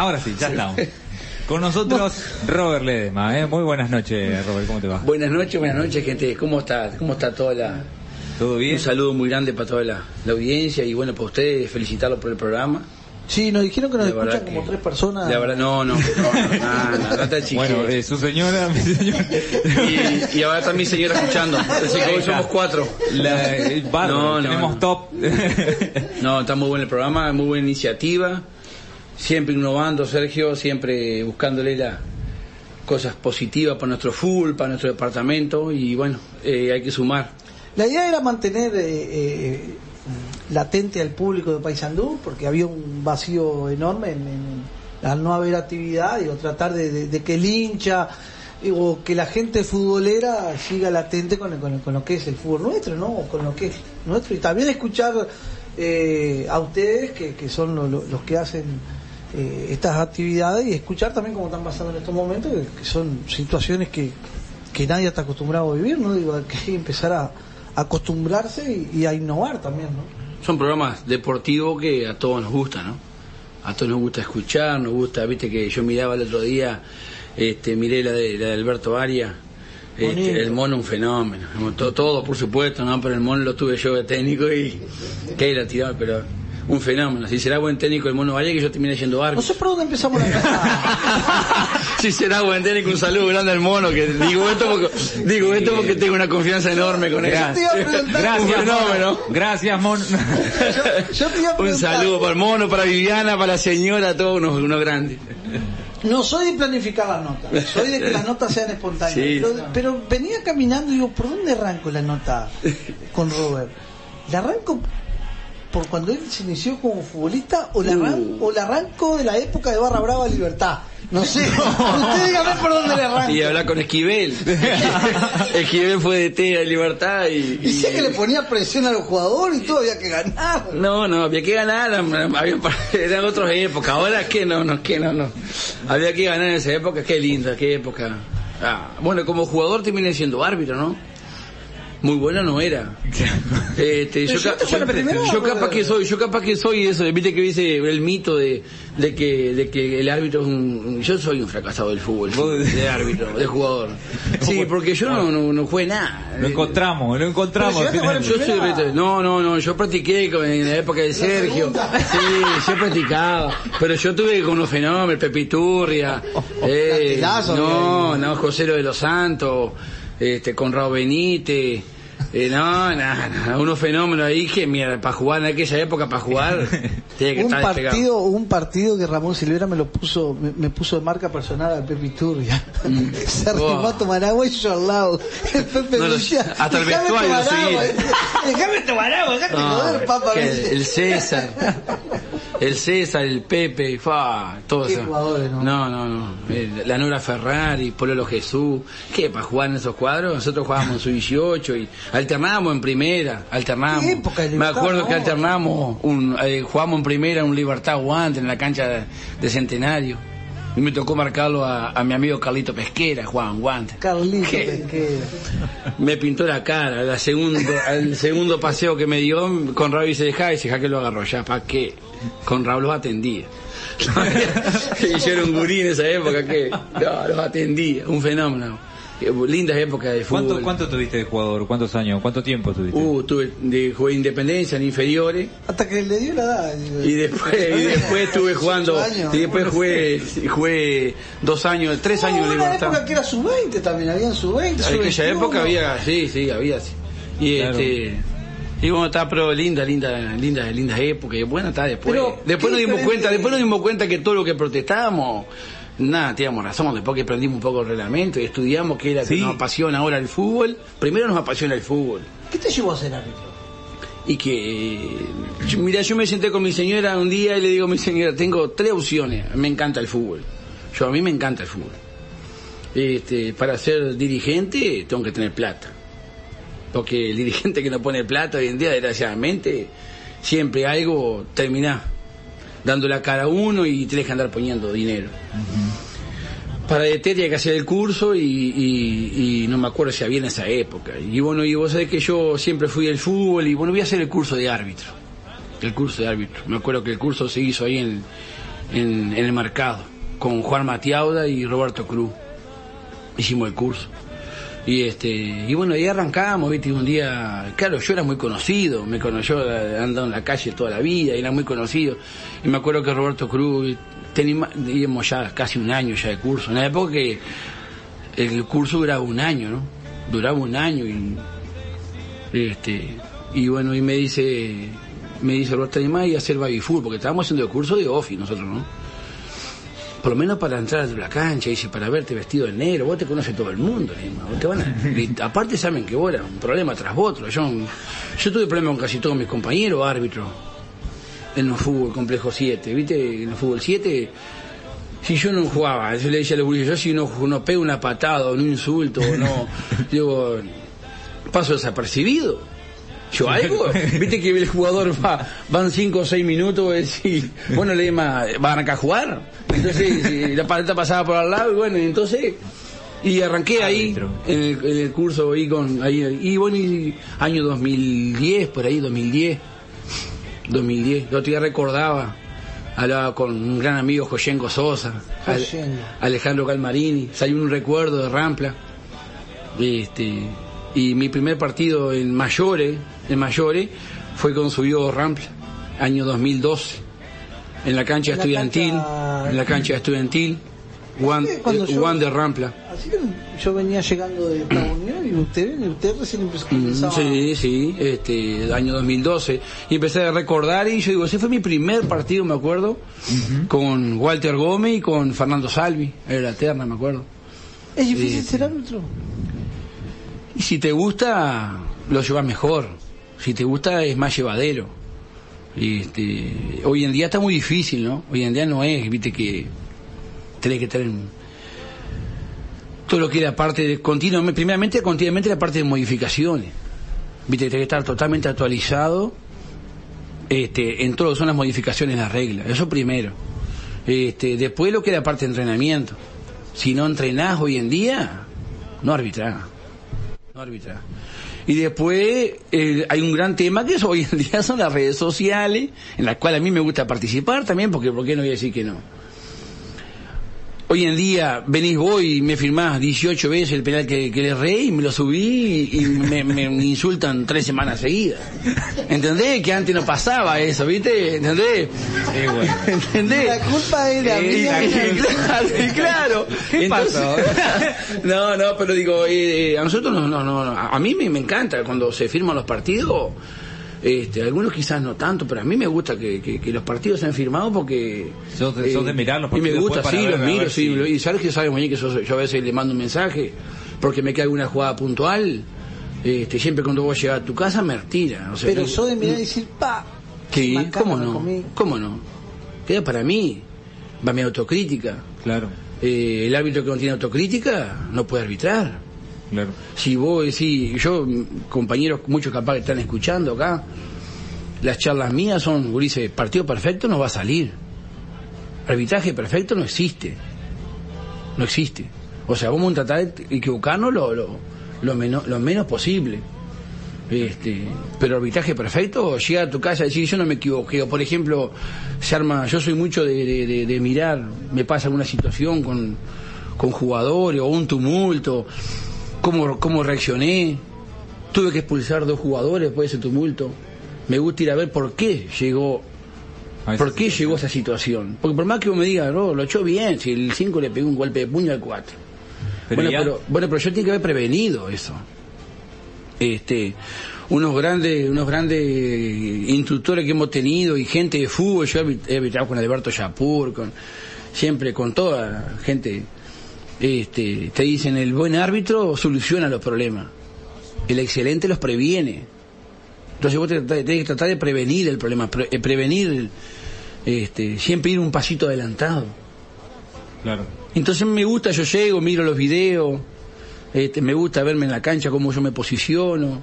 Ahora sí, ya estamos. Con nosotros Robert Ledema, ¿eh? Muy buenas noches, Robert, ¿cómo te va? Buenas noches, buenas noches, gente. ¿Cómo está? ¿Cómo está toda la... ¿Todo bien? Un saludo muy grande para toda la, la audiencia y bueno, para ustedes, felicitarlos por el programa. Sí, nos dijeron que nos escuchan como tres personas. La verdad, no, no, no, no, no, no te chiques. Bueno, eh, su señora, mi señora. y, y ahora está mi señora escuchando. Así que hoy somos cuatro. La, el bárbaro, No, no, tenemos no. top. No, está muy bueno el programa, muy buena iniciativa. Siempre innovando, Sergio, siempre buscándole las cosas positivas para nuestro fútbol, para nuestro departamento y bueno, eh, hay que sumar. La idea era mantener eh, eh, latente al público de Paysandú, porque había un vacío enorme en, al no haber actividad, digo, tratar de, que el hincha o que la gente futbolera siga latente con, con- con lo que es el fútbol nuestro, ¿no? Con lo que es nuestro. Y también escuchar eh, a ustedes, que, que son lo- los que hacen eh, estas actividades, y escuchar también cómo están pasando en estos momentos, que, son situaciones que, que nadie está acostumbrado a vivir, ¿no? Digo, hay que empezar a, a acostumbrarse y, y a innovar también, ¿no? Son programas deportivos que a todos nos gusta, ¿no? A todos nos gusta escuchar, nos gusta, viste que yo miraba el otro día, este, miré la de, la de Alberto Arias, este, el mono un fenómeno, todo, todo por supuesto, ¿no? Pero el mono lo tuve yo de técnico y que la tiraba, pero un fenómeno. Si será buen técnico el mono Valle que yo terminé siendo No árbitro. sé por dónde empezamos la casa. si será buen técnico, un saludo grande al mono, que digo esto porque, digo esto porque tengo una confianza enorme con él. te iba a preguntar. Gracias, Un fenómeno. Mono. Gracias, Mon. Yo te iba a Un saludo para el mono, para Viviana, para la señora, todos unos, unos grandes. No soy de planificar las notas, soy de que las notas sean espontáneas. Sí. Pero, pero venía caminando y digo, ¿por dónde arranco la nota con Robert? ¿La arranco por cuando él se inició como futbolista o la, arran- Uh. o la arranco de la época de Barra Brava Libertad? No sé, usted dígame por dónde le arranco. Y hablar con Esquivel. Esquivel fue de T de Libertad y... Y sé que le ponía presión a los jugadores y todo, había que ganar. No, no, había que ganar, había, eran otras épocas, ahora es que no, no, que no, no. Había que ganar en esa época, qué linda, qué época. Ah, bueno, como jugador terminé siendo árbitro, ¿no? Muy bueno no era. Este, yo, ca- yo- capaz que soy, yo capaz que soy eso, viste que dice el mito de, de que, de que el árbitro es un, yo soy un fracasado del fútbol, Vos- de árbitro, de jugador. Sí, porque yo no, no, no jugué nada. Lo encontramos, lo encontramos. Yo soy no, no, no, yo practiqué con- en la época de Sergio. Sí, yo practicaba. Pero yo tuve con los fenómenos, Pepe Iturria, eh, no, no, José Lo de los Santos, este, Conrado Benítez. Eh, no, no, no, unos fenómenos ahí que, mira, para jugar en aquella época, para jugar, tenía que un estar despegado. partido, un partido que Ramón Silvera me lo puso, me, me puso de marca personal al Pepe Iturria. Se arrimó Oh. a tomar agua y yo al lado. El Pepe No lo- hasta el "Dejame vestuario lo agua". seguía. Déjame tomar agua, déjate No, joder, papá. dice. el César, el César, el Pepe, fa, todo Qué eso. jugadores, ¿no? No, no, no. La Nora Ferrari, Pololo Jesús. ¿Qué? Para jugar en esos cuadros, nosotros jugábamos en su 18 y alternábamos en primera, alternábamos. ¿Qué época de Me acuerdo que alternamos, un, eh, jugábamos en primera un Libertad Guante en la cancha de Centenario. Y me tocó marcarlo a, a mi amigo Carlito Pesquera, Juan Guante. Carlito. Pesquera. Me pintó la cara, la segundo, el segundo paseo que me dio, con Raúl dice, deja, dice, deja que lo agarró, ya, ¿para qué? Con Raúl los atendía. y yo era un gurí en esa época que no, los atendía, un fenómeno. Eh, Lindas épocas de fútbol. ¿Cuánto, ¿Cuánto tuviste de jugador? ¿Cuántos años? ¿Cuánto tiempo tuviste? Uh, tuve de jugué independencia en inferiores Hasta que le dio la edad. digo. y después y después estuve jugando 18 años. y después jugué jugué dos años tres años una libertad época que era sub-20 también, habían sub-20. En aquella sub-21. época había, sí, sí, había. sí. Y Claro. este. Y bueno, está, pero linda, linda, linda, lindas épocas. Y bueno, está después. Pero, después ¿qué nos dimos diferente? cuenta, después nos dimos cuenta que todo lo que protestábamos, nada, teníamos razón. Después que aprendimos un poco el reglamento y estudiamos que era Sí. que nos apasiona ahora el fútbol. Primero nos apasiona el fútbol. ¿Qué te llevó a ser árbitro? Y que, yo- mira, yo me senté con mi señora un día y le digo a mi señora, tengo tres opciones, me encanta el fútbol. Yo, a mí me encanta el fútbol. Este, para ser dirigente tengo que tener plata. Porque el dirigente que no pone plata hoy en día, desgraciadamente, siempre algo termina cara a uno y tenés que andar poniendo dinero. Para DT tenía que hacer el curso y no me acuerdo si había en esa época. Y bueno, y vos sabés que yo siempre fui del fútbol y bueno, voy a hacer el curso de árbitro. El curso de árbitro. Me acuerdo que el curso se hizo ahí en, en, en el mercado, con Juan Matiauda y Roberto Cruz. Hicimos el curso. Y este, y bueno, ahí arrancamos, viste, un día, claro, yo era muy conocido, me conoció, he andado en la calle toda la vida, era muy conocido. Y me acuerdo que Roberto Cruz, teníamos ya casi un año ya de curso, en la época que el curso duraba un año, ¿no? Duraba un año y este y bueno, y me dice me dice Roberto más y hacer baby food, porque estábamos haciendo el curso de office nosotros, ¿no? Por lo menos para entrar a la cancha, dice, para verte vestido de negro, vos te conoces todo el mundo, te van a, aparte saben que vos un problema tras otro, yo, yo tuve problemas con casi todos mis compañeros árbitros en el fútbol complejo 7, viste, en el fútbol 7, si yo no jugaba, yo le decía a los yo si no, no pego una patada o un insulto o no, digo, paso desapercibido yo algo, viste que el jugador va, van 5 o 6 minutos y bueno, le van a arrancar a jugar. Entonces, la paleta pasaba por al lado y bueno, entonces, y arranqué ahí en el, curso ahí con, ahí, y bueno, y año 2010, por ahí, 2010, 2010, yo otro recordaba, hablaba con un gran amigo, Joyenko Sosa, Alejandro Calmarini, salió un recuerdo de Rampla, este, y mi primer partido en mayores, en mayores, fue con subió Rampla, año 2012, en la cancha estudiantil, en la cancha estudiantil, Juan, eh, de Rampla. Así que yo venía llegando de esta Unión y usted, usted recién empezó mm, Sí, sí, este, año 2012. Y empecé a recordar y yo digo, ese fue mi primer partido, me acuerdo, con Walter Gómez y con Fernando Salvi, era la terna, me acuerdo. ¿Es difícil ser árbitro? Y si te gusta, lo llevas mejor. Si te gusta, es más llevadero. Este, hoy en día está muy difícil, ¿no? Hoy en día no es, viste que tenés que tener todo lo que era parte de continuamente, primeramente continuamente la parte de modificaciones. Viste que tenés que estar totalmente actualizado este, en todo lo que son las modificaciones las reglas. Eso primero. Este, después lo que era parte de entrenamiento. Si no entrenás hoy en día, no arbitrás árbitra. Y después eh, hay un gran tema que es, hoy en día son las redes sociales, en las cuales a mí me gusta participar también, porque ¿por qué no voy a decir que no? Hoy en día venís vos y me firmás 18 veces el penal que, que le rey y me lo subí y, me, insultan tres semanas seguidas. ¿Entendés? Que antes no pasaba eso, ¿viste? ¿Entendés? ¿Entendés? La culpa era mía. claro, claro. ¿Qué pasó? no, no, pero digo, eh, a nosotros no, no, no, a mí me, me encanta cuando se firman los partidos este, algunos quizás no tanto, pero a mí me gusta que, los partidos sean firmados porque... Sos de, de mirar los partidos. Y me gusta, sí, los miro, sí. Y sabes que sabes, que yo a veces le mando un mensaje porque me queda alguna jugada puntual. Este, siempre cuando voy a llegar a tu casa me retira. pero yo de mirar y decir, pa. ¿cómo no? ¿Cómo no? Queda para mí. Va mi autocrítica. Claro. Eh, el árbitro que no tiene autocrítica no puede arbitrar. Si vos decís, yo, compañeros, muchos capaz que están escuchando acá, las charlas mías son, dice, partido perfecto no va a salir. Arbitraje perfecto no existe. No existe. O sea, vamos a tratar de equivocarnos lo, lo, menos, lo menos posible. Este, pero arbitraje perfecto, llega a tu casa y decir yo no me equivoqué. O por ejemplo, se arma, yo soy mucho de, de mirar, me pasa alguna situación con, con jugadores o un tumulto cómo, cómo reaccioné. Tuve que expulsar dos jugadores después de ese tumulto. Me gusta ir a ver por qué llegó ¿Por qué llegó esa situación? Porque por más que vos me digas, no, lo echó bien, si el 5 le pegó un golpe de puño al 4. bueno, pero, bueno, pero yo tengo que haber prevenido eso. Este, unos grandes, unos grandes instructores que hemos tenido y gente de fútbol, yo he habitado con Alberto Yapur, con, siempre con toda gente este, te dicen el buen árbitro soluciona los problemas, el excelente los previene. Entonces vos tenés que tratar de prevenir el problema, eh, prevenir, este, siempre ir un pasito adelantado. Claro. Entonces me gusta, yo llego, miro los videos, este, me gusta verme en la cancha, cómo yo me posiciono.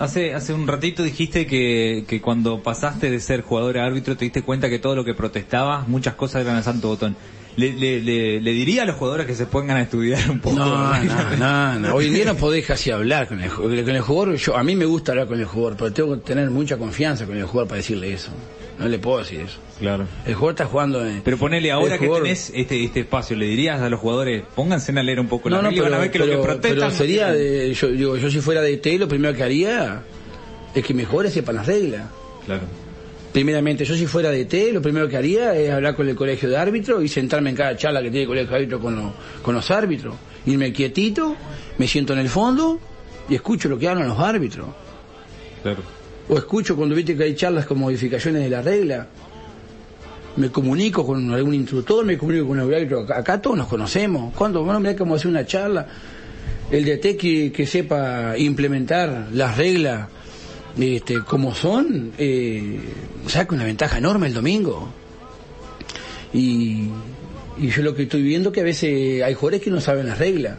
Hace, hace un ratito dijiste que, que cuando pasaste de ser jugador a árbitro te diste cuenta que todo lo que protestabas, muchas cosas eran a santo botón. Le, le, le, le diría a los jugadores que se pongan a estudiar un poco. No, no, no, no. Hoy en día no podés casi hablar con el, con el jugador. Yo, a mí me gusta hablar con el jugador, pero tengo que tener mucha confianza con el jugador para decirle eso. No le puedo decir eso. Claro. El jugador está jugando en... Pero ponele ahora que jugador- tenés este, este espacio, ¿le dirías a los jugadores, pónganse a leer un poco la No, no, regla y pero, van a ver que lo pero- que protestan... pero sería de, yo, digo, yo si fuera de T, lo primero que haría es que mis jugadores sepan las reglas. Claro. Primeramente, yo si fuera de T, lo primero que haría es hablar con el colegio de árbitros y sentarme en cada charla que tiene el colegio de árbitros con, los- con los árbitros. Irme quietito, me siento en el fondo y escucho lo que hablan los árbitros. Claro. O escucho cuando viste que hay charlas con modificaciones de la regla. Me comunico con algún instructor, me comunico con el árbitro. Acá, todos nos conocemos. Cuando, bueno, mira cómo hacer una charla. El DT que, que sepa implementar las reglas este, como son, eh, saca una ventaja enorme el domingo. Y, y yo lo que estoy viendo que a veces hay jugadores que no saben las reglas.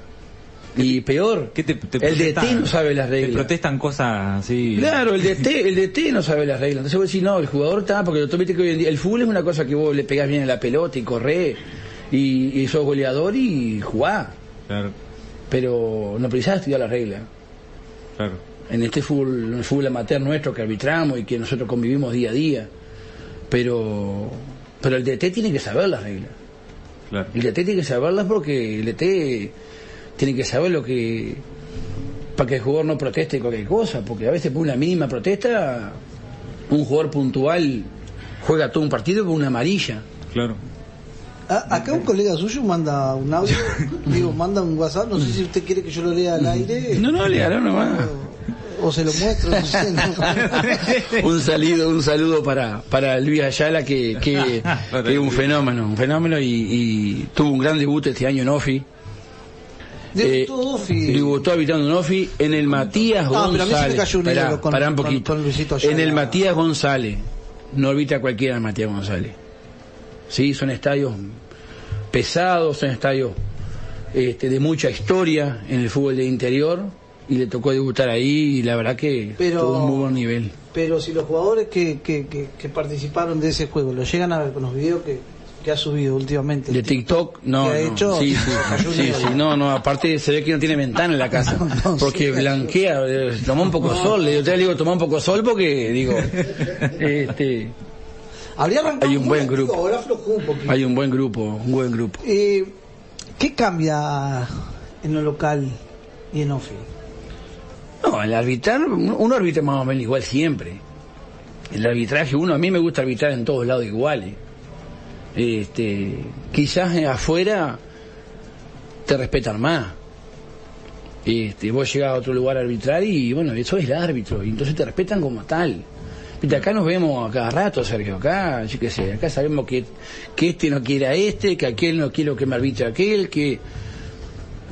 Y peor, ¿Qué te, te el DT no sabe las Te reglas. protestan cosas así... Claro, el DT, el DT no sabe las reglas. Entonces vos decís, no, el jugador está, porque que hoy en día el fútbol es una cosa que vos le pegás bien a la pelota y corrés y, y sos goleador y jugás. Claro, Pero no precisás estudiar las reglas. claro. En este fútbol, en el fútbol amateur nuestro que arbitramos y que nosotros convivimos día a día. Pero, pero el DT tiene que saber las reglas. claro. El DT tiene que saberlas porque el DT tiene que saber lo que. para que el jugador no proteste cualquier cosa, porque a veces por una mínima protesta, un jugador puntual juega todo un partido con una amarilla. Claro. A- acá un colega suyo manda un audio, digo, manda un WhatsApp, no sé si usted quiere que yo lo lea al aire. No, no, hará nomás. O, se lo muestro, no sé. no. Un saludo, un saludo para, para Luis Ayala, que, que, que es un fenómeno, un fenómeno y, y tuvo un gran debut este año en OFI. Eh, Debutó habitando en OFI en el Matías pero a mí se me González. cayó un con- un poquito. con en el Matías González. No orbita cualquiera el Matías González. Sí, son estadios pesados, son estadios este, de mucha historia en el fútbol de interior y le tocó debutar ahí y la verdad que Pero- tuvo un muy buen nivel. Pero si los jugadores que, que, que, que participaron de ese juego lo llegan a ver con los videos que, que ha subido últimamente. De TikTok, no, ¿Qué ha no. hecho? Sí, sí, sí, sí, no, no, aparte se ve que no tiene ventana en la casa, No, no, porque sí. blanquea, eh, toma un poco sol, digo, te digo, toma un poco sol porque, digo, este, Habría arrancado Hay un buen grupo. Ahora un poquito. hay un buen grupo, un buen grupo. Eh, ¿Qué cambia en lo local y en OFI? No, el arbitrar, uno arbitra más o menos igual siempre. El arbitraje, uno, a mí me gusta arbitrar en todos lados iguales. Este, quizás afuera te respetan más. Este, vos llegás a otro lugar a arbitrar y bueno, eso es el árbitro, y entonces te respetan como tal. Viste, acá nos vemos a cada rato, Sergio, acá, yo qué sé, acá sabemos que, que este no quiere a este, que aquel no quiere que me arbitre aquel, que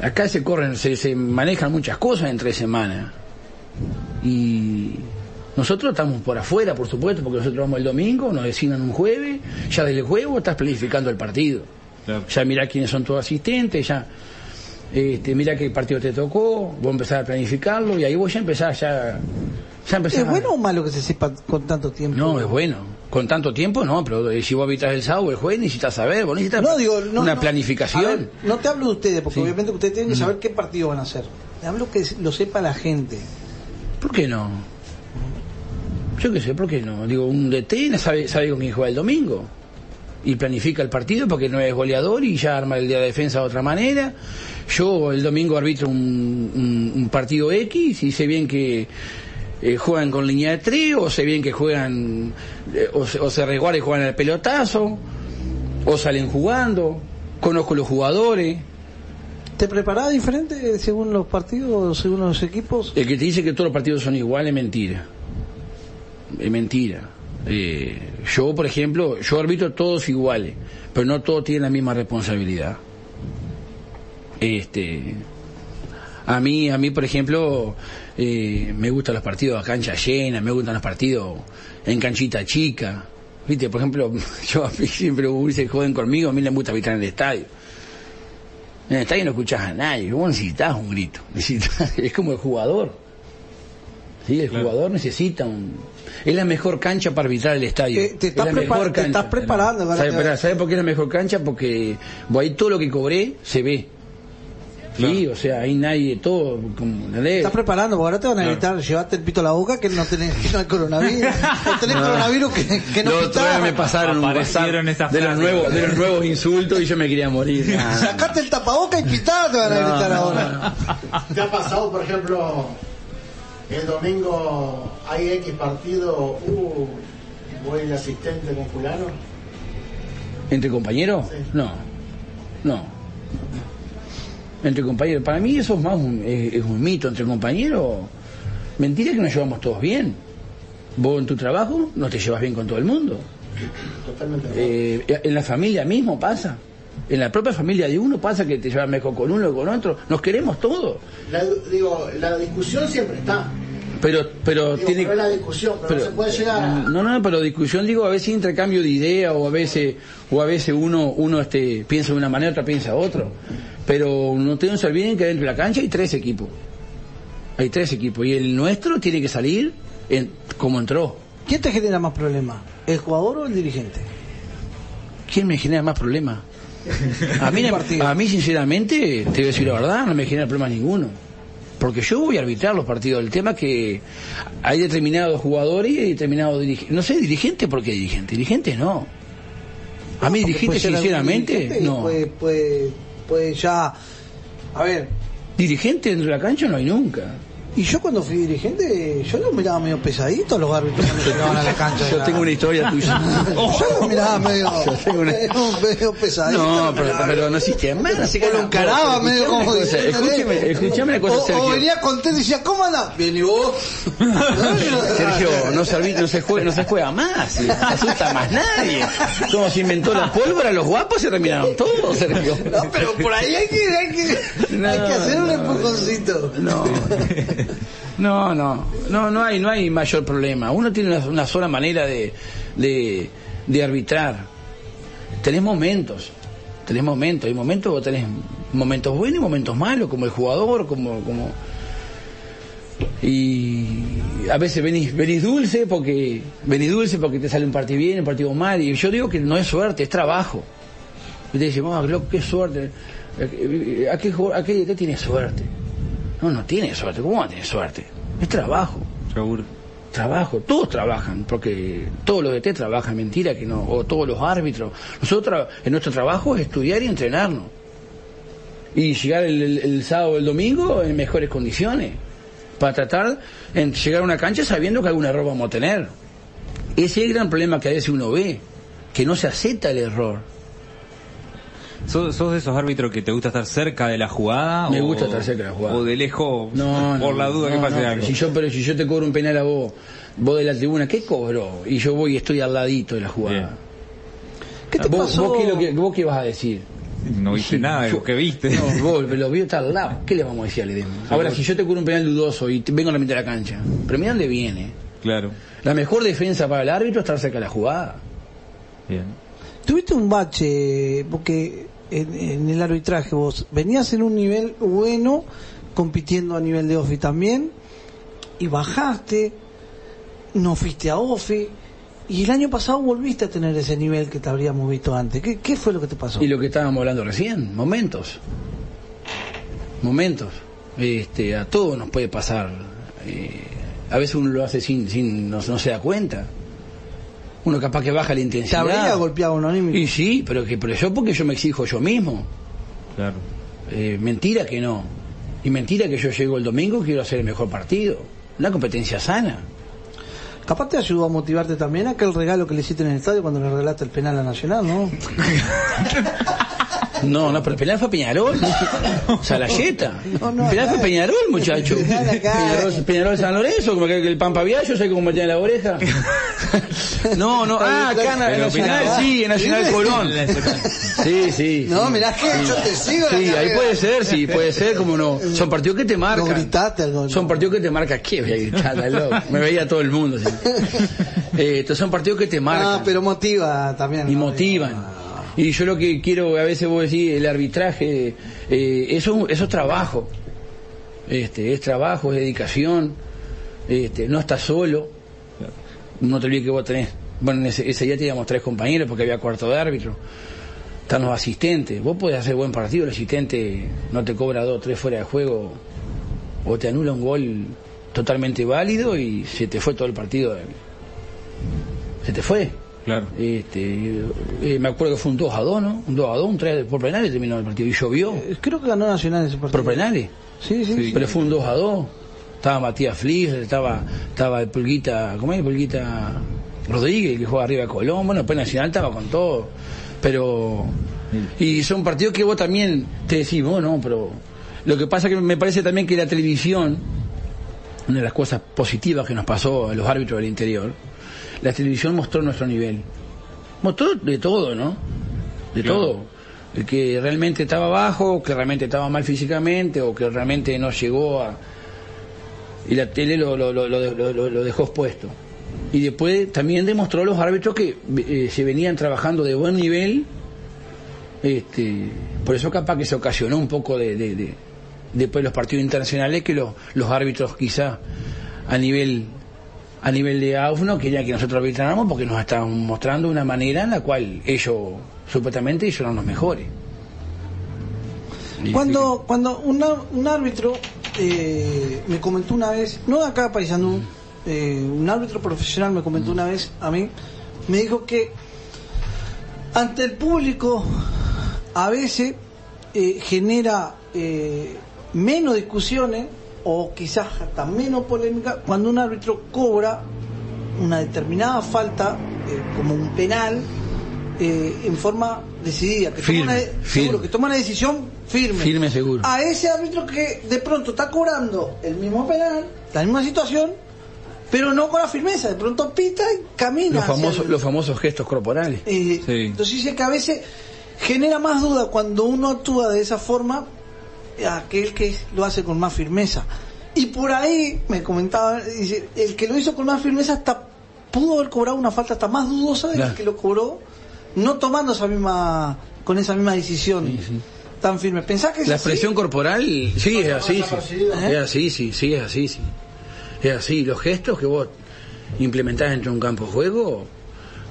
acá se corren, se, se manejan muchas cosas entre semanas. Y nosotros estamos por afuera, por supuesto, porque nosotros vamos el domingo, nos designan un jueves, ya desde el jueves vos estás planificando el partido. Claro. Ya mirá quiénes son tus asistentes, ya este, mira qué partido te tocó, vos empezás a planificarlo y ahí vos ya empezás ya, ya empezás ¿Es a- bueno o malo que se sepa con tanto tiempo? No, es bueno. Con tanto tiempo no, pero eh, si vos habitas el sábado el jueves necesitas saber, vos necesitas No, digo, no, una no. planificación. Ver, no te hablo de ustedes, porque Sí. Mm. obviamente ustedes tienen que saber qué partido van a hacer. Te hablo que lo sepa la gente. ¿Por qué no? Yo qué sé, ¿por qué no? Digo, un DT sabe, sabe con quién juega el domingo. Y planifica el partido porque no es goleador y ya arma el día de defensa de otra manera. Yo el domingo arbitro un, un- un partido X y sé bien que eh, juegan con línea de tres, o sé bien que juegan, eh, o, se, o se resguardan y juegan al pelotazo, o salen jugando, conozco los jugadores. ¿Te preparás diferente según los partidos, según los equipos? El que te dice que todos los partidos son iguales es mentira. Es mentira. Eh, yo, por ejemplo, yo arbitro todos iguales, pero no todos tienen la misma responsabilidad. Este, a mí, a mí, por ejemplo, eh, me gustan los partidos a cancha llena, me gustan los partidos en canchita chica. Viste, por ejemplo, yo a mí siempre dice joden conmigo, a mí me gusta arbitrar en el estadio. En el estadio no escuchás a nadie, vos necesitas un grito, necesitas, es como el jugador. Sí, el jugador necesita un... Es la mejor cancha para arbitrar el estadio. Te Es estás la prepar- mejor te cancha. estás preparando para ¿Sabe, que- espera, ¿sabe por qué es la mejor cancha? Porque vos ahí todo lo que cobré se ve. Sí, o sea, ahí nadie, todo, como, ¿entendés? Estás preparando, porque ahora te van a gritar, llevate el pito a la boca que no tenés, que no hay coronavirus. No tenés coronavirus que, que no Los otro día me pasaron un Aparecieron WhatsApp esas de los, nuevos, de los nuevos insultos y yo me quería morir. Nah, Sacate el tapaboca y pitá, te van a no, gritar no, ahora. ¿Te ha pasado, por ejemplo, el domingo hay X partido, uh, voy el asistente con fulano? ¿Entre compañeros? Sí. No, no. Entre compañeros, para mí eso es más un, es, es un mito. Entre compañeros, mentira que nos llevamos todos bien. Vos en tu trabajo no te llevas bien con todo el mundo. Totalmente. Eh, en la familia mismo pasa. En la propia familia de uno pasa que te llevas mejor con uno que con otro. Nos queremos todos. La, digo, la discusión siempre está. Pero, pero Digo, tiene pero la discusión, pero, no se puede llegar a... No, no, pero discusión digo a veces intercambio de idea o a veces o a veces uno uno este piensa de una manera otra piensa otro. Pero no tenemos que olviden que dentro de la cancha hay tres equipos. Hay tres equipos y el nuestro tiene que salir en, como entró. ¿Quién te genera más problemas? ¿El jugador o el dirigente? ¿Quién me genera más problemas? A mí, a mí sinceramente, te voy a decir la verdad, no me genera problema ninguno. Porque yo voy a arbitrar los partidos. El tema es que hay determinados jugadores y hay determinados dirigentes. No sé, dirigente, ¿por qué dirigente? Dirigente no. A mí dirigente, sinceramente, dirigente no. Puede, puede, puede ya. A ver, Dirigente dentro de la cancha no hay nunca. Y yo cuando fui dirigente, yo los miraba medio pesaditos los árbitros cuando llegaban a la cancha. Yo tengo una historia tuya. Yo los miraba medio, Yo tengo una- medio, pesaditos. No, pero, pero no existía más. Así que O lo encaraba medio como diciendo, Escúchame, escúchame una cosa, o, o Sergio. venía contento y decía, ¿cómo anda? Bien, ¿y vos? Sergio, no se, arbitra- no se juega, no se juega más, no se asusta más nadie. Como se inventó la pólvora, los guapos se terminaron todos, Sergio. No, pero por ahí hay que, hay que, hay que hacer un empujoncito. No, no, no, no, no hay, no hay mayor problema. Uno tiene una, sola manera de, de, de arbitrar. Tenés momentos, tenés momentos, hay momentos, vos tenés momentos buenos y momentos malos, como el jugador, como, como, y a veces venís, venís dulce porque venís dulce porque te sale un partido bien, un partido mal, y yo digo que no es suerte, es trabajo. Y te dicen, oh, loco, qué suerte. ¿A qué, jugó- a qué, qué tiene suerte? No, no tiene suerte. ¿Cómo va a tener suerte? Es trabajo. Seguro. Trabajo. Todos trabajan, porque todos los de T trabajan, mentira que no. O todos los árbitros. Nosotros, en nuestro trabajo es estudiar y entrenarnos. Y llegar el, el- el sábado o el domingo en mejores condiciones. Para tratar de llegar a una cancha sabiendo que algún error vamos a tener. Ese es el gran problema que a veces uno ve. Que no se acepta el error. ¿Sos, sos de esos árbitros que te gusta estar cerca de la jugada? Me o- gusta estar cerca de la jugada. O de lejos, No, por no, la duda no, que pase no, algo. Si yo, pero si yo te cobro un penal a vos, vos de la tribuna, ¿qué cobro? Y yo voy y estoy al ladito de la jugada. Bien. ¿Qué te ¿Vos, pasó? vos qué, lo que- vos qué vas a decir? No viste nada de lo que viste. No, vos, lo vio está al lado. ¿Qué le vamos a decir al Edema? Ahora, si yo te cubro un penal dudoso y te- vengo a la mitad de la cancha, pero mira dónde viene. Claro. La mejor defensa para el árbitro es estar cerca de la jugada. Bien. Tuviste un bache, porque en, en el arbitraje vos venías en un nivel bueno, compitiendo a nivel de OFI también, y bajaste, no fuiste a OFI, y el año pasado volviste a tener ese nivel que te habríamos visto antes. ¿Qué, fue lo que te pasó? Y lo que estábamos hablando recién, momentos. Momentos. Este, a todos nos puede pasar. Eh, a veces uno lo hace sin, sin no, no se da cuenta. Uno capaz que baja la ¿Te intensidad. habría golpeado anímico? Y sí, pero que pero yo porque yo me exijo yo mismo. Claro. Eh, mentira que no. Y mentira que yo llego el domingo y quiero hacer el mejor partido. Una competencia sana. Capaz te ayudó a motivarte también aquel regalo que le hiciste en el estadio cuando le regalaste el penal a Nacional, ¿no? No, no, pero el penal fue Peñarol. Salayeta. No, no, el penal fue Peñarol, muchacho. Peñarol, Peñarol San Lorenzo, como que el Pampa Viallo, sé cómo me tiene la oreja. No, no, ah, acá en Nacional, sí, en Nacional Colón. Sí, sí. No, sí. mirá que yo te sigo. Sí, ahí puede ser, sí, puede ser, como no. Son partidos que te marcan. No gritaste algo, no. Son partidos que te marcan. ¿Qué voy a gritar, loco? Me veía todo el mundo. sí. Eh, estos son partidos que te marcan. Ah, pero motiva también. y ¿no? motivan. Y yo lo que quiero, a veces vos decís, el arbitraje, eh, eso, eso es trabajo. Este, es trabajo, es dedicación. este, no estás solo, no te olvides que vos tenés, bueno, en ese, ese día teníamos tres compañeros porque había cuarto de árbitro, están los asistentes, vos podés hacer buen partido, el asistente no te cobra dos, tres fuera de juego, o te anula un gol totalmente válido y se te fue todo el partido, se te fue. Claro. Este, eh, me acuerdo que fue un 2 a 2, ¿no? Un 2 a 2, un 3 por penales terminó el partido. Y llovió. Eh, Creo que ganó Nacional ese partido. ¿Por penales? Sí, sí. sí. Pero fue un 2 a 2. Estaba Matías Flis, estaba, estaba el Pulguita, ¿cómo es? El Pulguita Rodríguez, que juega arriba de Colón. Bueno, después Nacional estaba con todo. Pero. Y son partidos que vos también te decís, bueno, pero. Lo que pasa que me parece también que la televisión, una de las cosas positivas que nos pasó a los árbitros del interior, la televisión mostró nuestro nivel. Mostró de todo, ¿no? De Claro. todo. El que realmente estaba bajo, que realmente estaba mal físicamente, o que realmente no llegó a... Y la tele lo, lo, lo, lo- lo- lo dejó expuesto. Y después también demostró a los árbitros que eh, se venían trabajando de buen nivel. Este, por eso capaz que se ocasionó un poco de, de- de- después de los partidos internacionales que los, los árbitros quizá a nivel a nivel de AUF no querían que nosotros arbitráramos porque nos estaban mostrando una manera en la cual ellos supuestamente ellos eran los mejores. Cuando, cuando un, ar- un árbitro eh, me comentó una vez, no de acá Paisandú, eh, un árbitro profesional me comentó una vez a mí, me dijo que ante el público a veces eh, genera eh, menos discusiones o quizás hasta menos polémica cuando un árbitro cobra una determinada falta como un penal eh, en forma decidida que Firme, toma una, seguro, que toma una decisión firme Firme, seguro. a ese árbitro que de pronto está cobrando el mismo penal la misma situación pero no con la firmeza de pronto pita y camina los hacia famosos el- los famosos gestos corporales. eh, Sí. Entonces dice que a veces genera más duda cuando uno actúa de esa forma a aquel que lo hace con más firmeza. Y por ahí me comentaba, dice, el que lo hizo con más firmeza hasta pudo haber cobrado una falta hasta más dudosa del Claro. que lo cobró, no tomando esa misma, con esa misma decisión Sí, sí. Tan firme. ¿Pensás que es La así? expresión corporal, sí, es así, sí. Es así, sí, sí, es así, sí. Es así. Los gestos que vos implementás dentro de un campo de juego,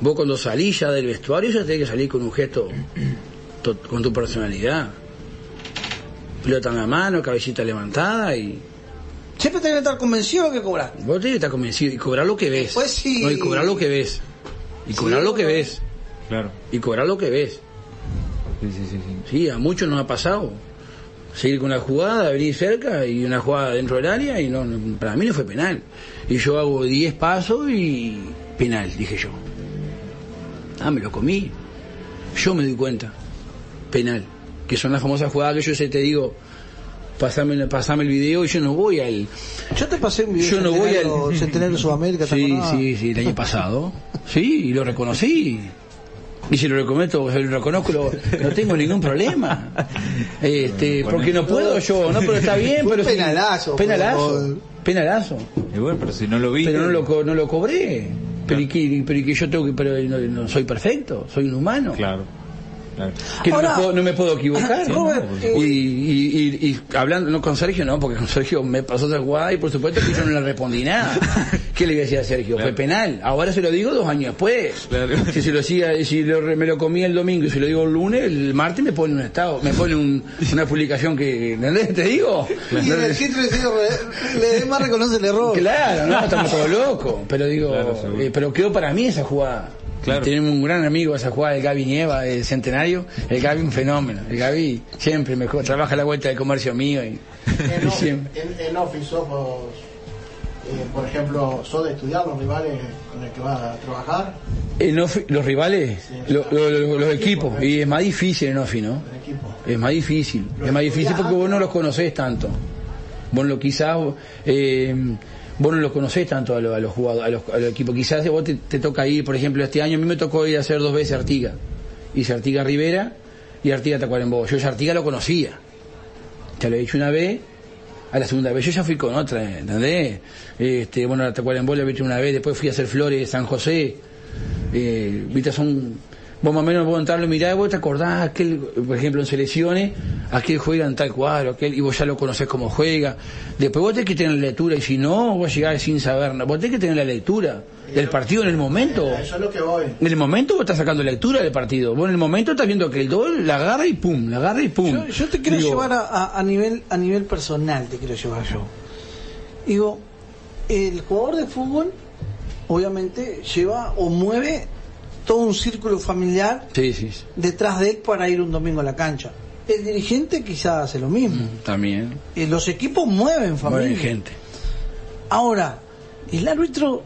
vos cuando salís ya del vestuario ya tenés que salir con un gesto to- con tu personalidad. Pelota en la mano, cabecita levantada y Siempre tenés que estar convencido de lo que cobrar. vos tenés que estar convencido y cobrar lo que ves. Pues sí. No, y cobrar lo que ves. Y cobrar Sí, lo que ves. Claro. Y cobrar lo que ves. Sí, sí, sí. sí. Sí, a muchos nos ha pasado. Seguir con la jugada, venir cerca y una jugada dentro del área y no, no- para mí no fue penal. Y yo hago 10 pasos y penal, dije yo. Ah, me lo comí. Yo me di cuenta. Penal. Que son las famosas jugadas que yo sé, te digo, pasame, pasame el video y yo no voy al... Yo te pasé un video Yo no voy al- centenario de Sudamérica, ¿te Sí, sí, sí, el año pasado. Sí, y lo reconocí. Y si lo si lo reconozco, lo- no tengo ningún problema. Este, Bueno. porque no puedo yo, no, pero está bien, pero penalazo, penalazo, penalazo. Y bueno, pero si no lo vi. Pero no lo, co- no lo cobré. Pero y que, pero y que yo tengo que, pero no, no soy perfecto, soy un humano. Claro. Claro. Que no, me puedo, no me puedo equivocar. Sí, Robert, no, eh, Y, y, y, y hablando, no con Sergio, no, porque con Sergio me pasó otra jugada y por supuesto que yo no le respondí nada. ¿Qué le iba a decir a Sergio? Claro. Fue penal. Ahora se lo digo dos años después. Claro. Si se lo hacía, si lo- me lo comí el domingo y se lo digo el lunes, el martes me pone un estado, me pone un- una publicación que, ¿entendés? ¿Te digo? Y en el título decía, le más reconoce el error. Claro, no, estamos todos locos. Pero digo, eh, pero quedó para mí esa jugada. Claro. Tenemos un gran amigo esa jugada, el Gaby Nieva, el centenario. El Gaby un fenómeno. El Gaby siempre me trabaja a la vuelta del comercio mío y, En, y off- en, en Office sos, vos, eh, por ejemplo, sos de estudiar los rivales con el que vas a trabajar, En Ofi- los rivales, Sí. lo- lo- lo- los equipos, y es más difícil en Ofi, ¿no? el equipo. Es más difícil, es más difícil porque vos no los conocés tanto. Vos lo quizás, eh, vos no los conocés tanto a, los- a los jugadores, a los, a los equipos. Quizás vos te, toca ir, por ejemplo, este año a mí me tocó ir a hacer dos veces Artiga. Hice Artiga Rivera y Artiga Tacuarembó. Yo ya Artiga lo conocía. Ya lo he dicho una vez, a la segunda vez yo ya fui con otra, ¿entendés? Este, bueno, a Tacuarembó lo he hecho una vez, después fui a hacer Flores, San José. Eh, son. Vos más o menos vos entrarlo, mirá, vos te acordás, aquel, por ejemplo, en selecciones, aquel juega en tal cuadro, aquel, y vos ya lo conocés cómo juega. Después vos tenés que tener la lectura, y si no, vos llegás sin saber nada. Vos tenés que tener la lectura del partido en el momento. Eso es lo que voy. En el momento vos estás sacando lectura del partido. Vos en el momento estás viendo que el gol la agarra y pum, la agarra y pum. Yo, yo te quiero Digo, llevar a, a- a nivel a nivel personal, te quiero llevar yo. Digo, el jugador de fútbol obviamente lleva o mueve todo un círculo familiar Sí, sí, sí. detrás de él para ir un domingo a la cancha. El dirigente quizás hace lo mismo. También. Eh, los equipos mueven familia. Mueven gente. Ahora, el árbitro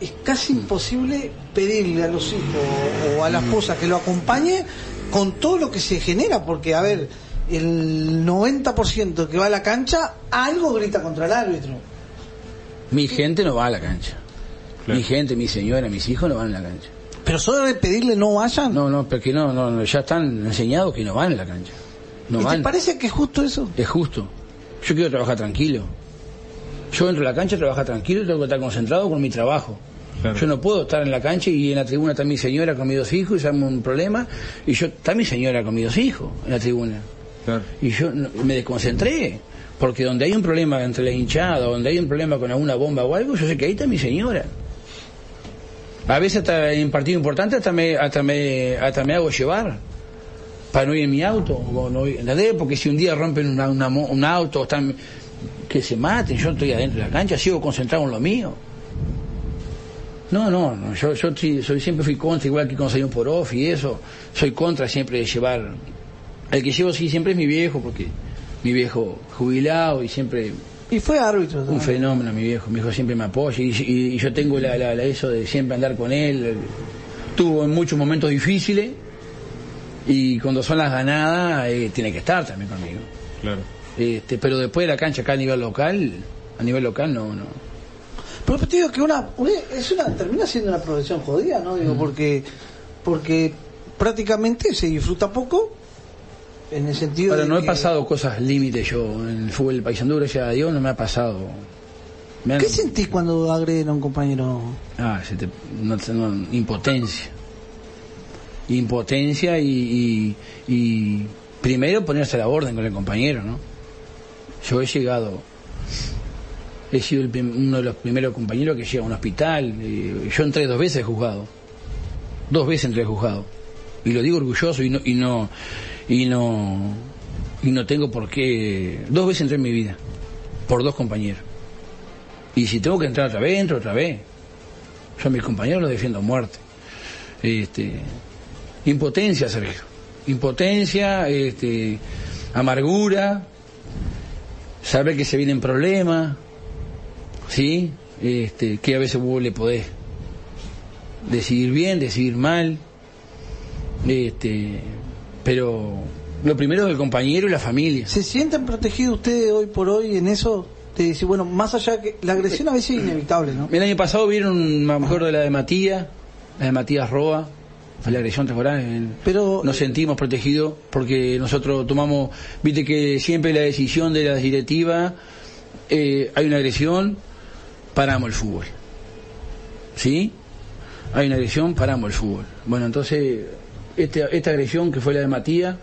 es casi imposible pedirle a los hijos o a la esposa que lo acompañe con todo lo que se genera, porque, a ver, el 90% que va a la cancha algo grita contra el árbitro. Mi gente no va a la cancha. Claro. Mi gente, mi señora, mis hijos no van a la cancha. Pero solo de pedirle no vayan. No, no, porque no, no, no, ya están enseñados que no van a la cancha. No ¿Y te van. parece que es justo eso? Es justo. Yo quiero trabajar tranquilo. Yo entro a la cancha a trabajar tranquilo y tengo que estar concentrado con mi trabajo. Claro. Yo no puedo estar en la cancha y en la tribuna está mi señora con mis dos hijos y se un problema y yo está mi señora con mis dos hijos en la tribuna. Claro. Y yo no- me desconcentré, porque donde hay un problema entre la hinchada, donde hay un problema con alguna bomba o algo, yo sé que ahí está mi señora. A veces hasta en partido importante hasta me, hasta me, hasta me hago llevar para no ir en mi auto, no ir- ¿entendés? Porque si un día rompen una- una un auto, están, que se maten, yo estoy adentro de la cancha, sigo concentrado en lo mío. No, no, no, yo, yo sí- soy, siempre fui contra, igual que con señor Porof y eso, soy contra siempre de llevar, el que llevo sí siempre es mi viejo, porque mi viejo jubilado y siempre Y fue árbitro. un fenómeno mi viejo, mi viejo siempre me apoya y, y- y yo tengo la, la- la- eso de siempre andar con él, tuvo en muchos momentos difíciles y cuando son las ganadas eh, tiene que estar también conmigo. Claro. Este, pero después de la cancha acá a nivel local, a nivel local no, no. Pero te digo que una, una- es una termina siendo una profesión jodida, ¿no? Digo, porque porque prácticamente se disfruta poco en el sentido Ahora, de no he pasado cosas límites yo en el fútbol del Paysandú, gracias a Dios no me ha pasado. Me han- ¿Qué sentís cuando agreden a un compañero? Ah, se te- no- no, impotencia. Impotencia y, y, y primero ponerse a la orden con el compañero, ¿no? Yo he llegado, he sido el prim- uno de los primeros compañeros que llega a un hospital. eh, yo entré dos veces juzgado. Dos veces entré juzgado. Y lo digo orgulloso y no, y no, y no, y no tengo por qué. Dos veces entré en mi vida. Por dos compañeros. Y si tengo que entrar otra vez, entro otra vez. Yo a mis compañeros los defiendo a muerte. Este, impotencia, Sergio. Impotencia, este, amargura, saber que se vienen problemas, ¿sí? Este, que a veces vos le podés decidir bien, decidir mal. Este, pero lo primero es el compañero y la familia. ¿Se sienten protegidos ustedes hoy por hoy en eso? Te dice, bueno, más allá que la agresión a veces es inevitable, ¿no? El año pasado vieron, me acuerdo de la de Matías, la de Matías Roa, fue la agresión temporal. Pero nos sentimos protegidos porque nosotros tomamos, viste que siempre la decisión de la directiva, eh, hay una agresión, paramos el fútbol. ¿Sí? Hay una agresión, paramos el fútbol. Bueno, entonces, este- esta agresión que fue la de Matías,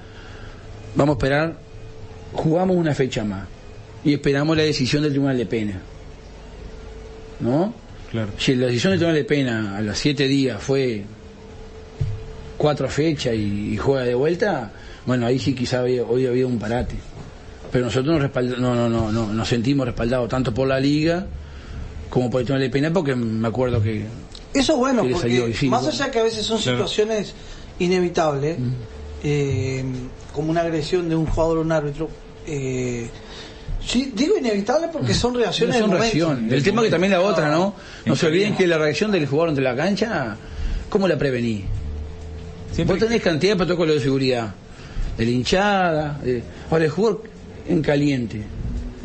vamos a esperar, jugamos una fecha más y esperamos la decisión del Tribunal de Pena. ¿No? Claro. Si la decisión del Tribunal de Pena a los siete días fue cuatro fechas y, y juega de vuelta, bueno, ahí sí quizá había, hoy había un parate. Pero nosotros nos, no, no, no, no, nos sentimos respaldados tanto por la liga como por el Tribunal de Pena, porque me acuerdo que eso es bueno, que le salió porque difícil. más allá que a veces son Claro. situaciones inevitables, eh, como una agresión de un jugador o un árbitro, eh, sí, digo inevitable porque son reacciones son del momento. reacciones. El tema que también la otra, ¿no? No se En olviden que la reacción del jugador entre la cancha, ¿cómo la prevení? Siempre Vos tenés cantidad de protocolos de seguridad, de la hinchada. de- Ahora, el jugador en caliente.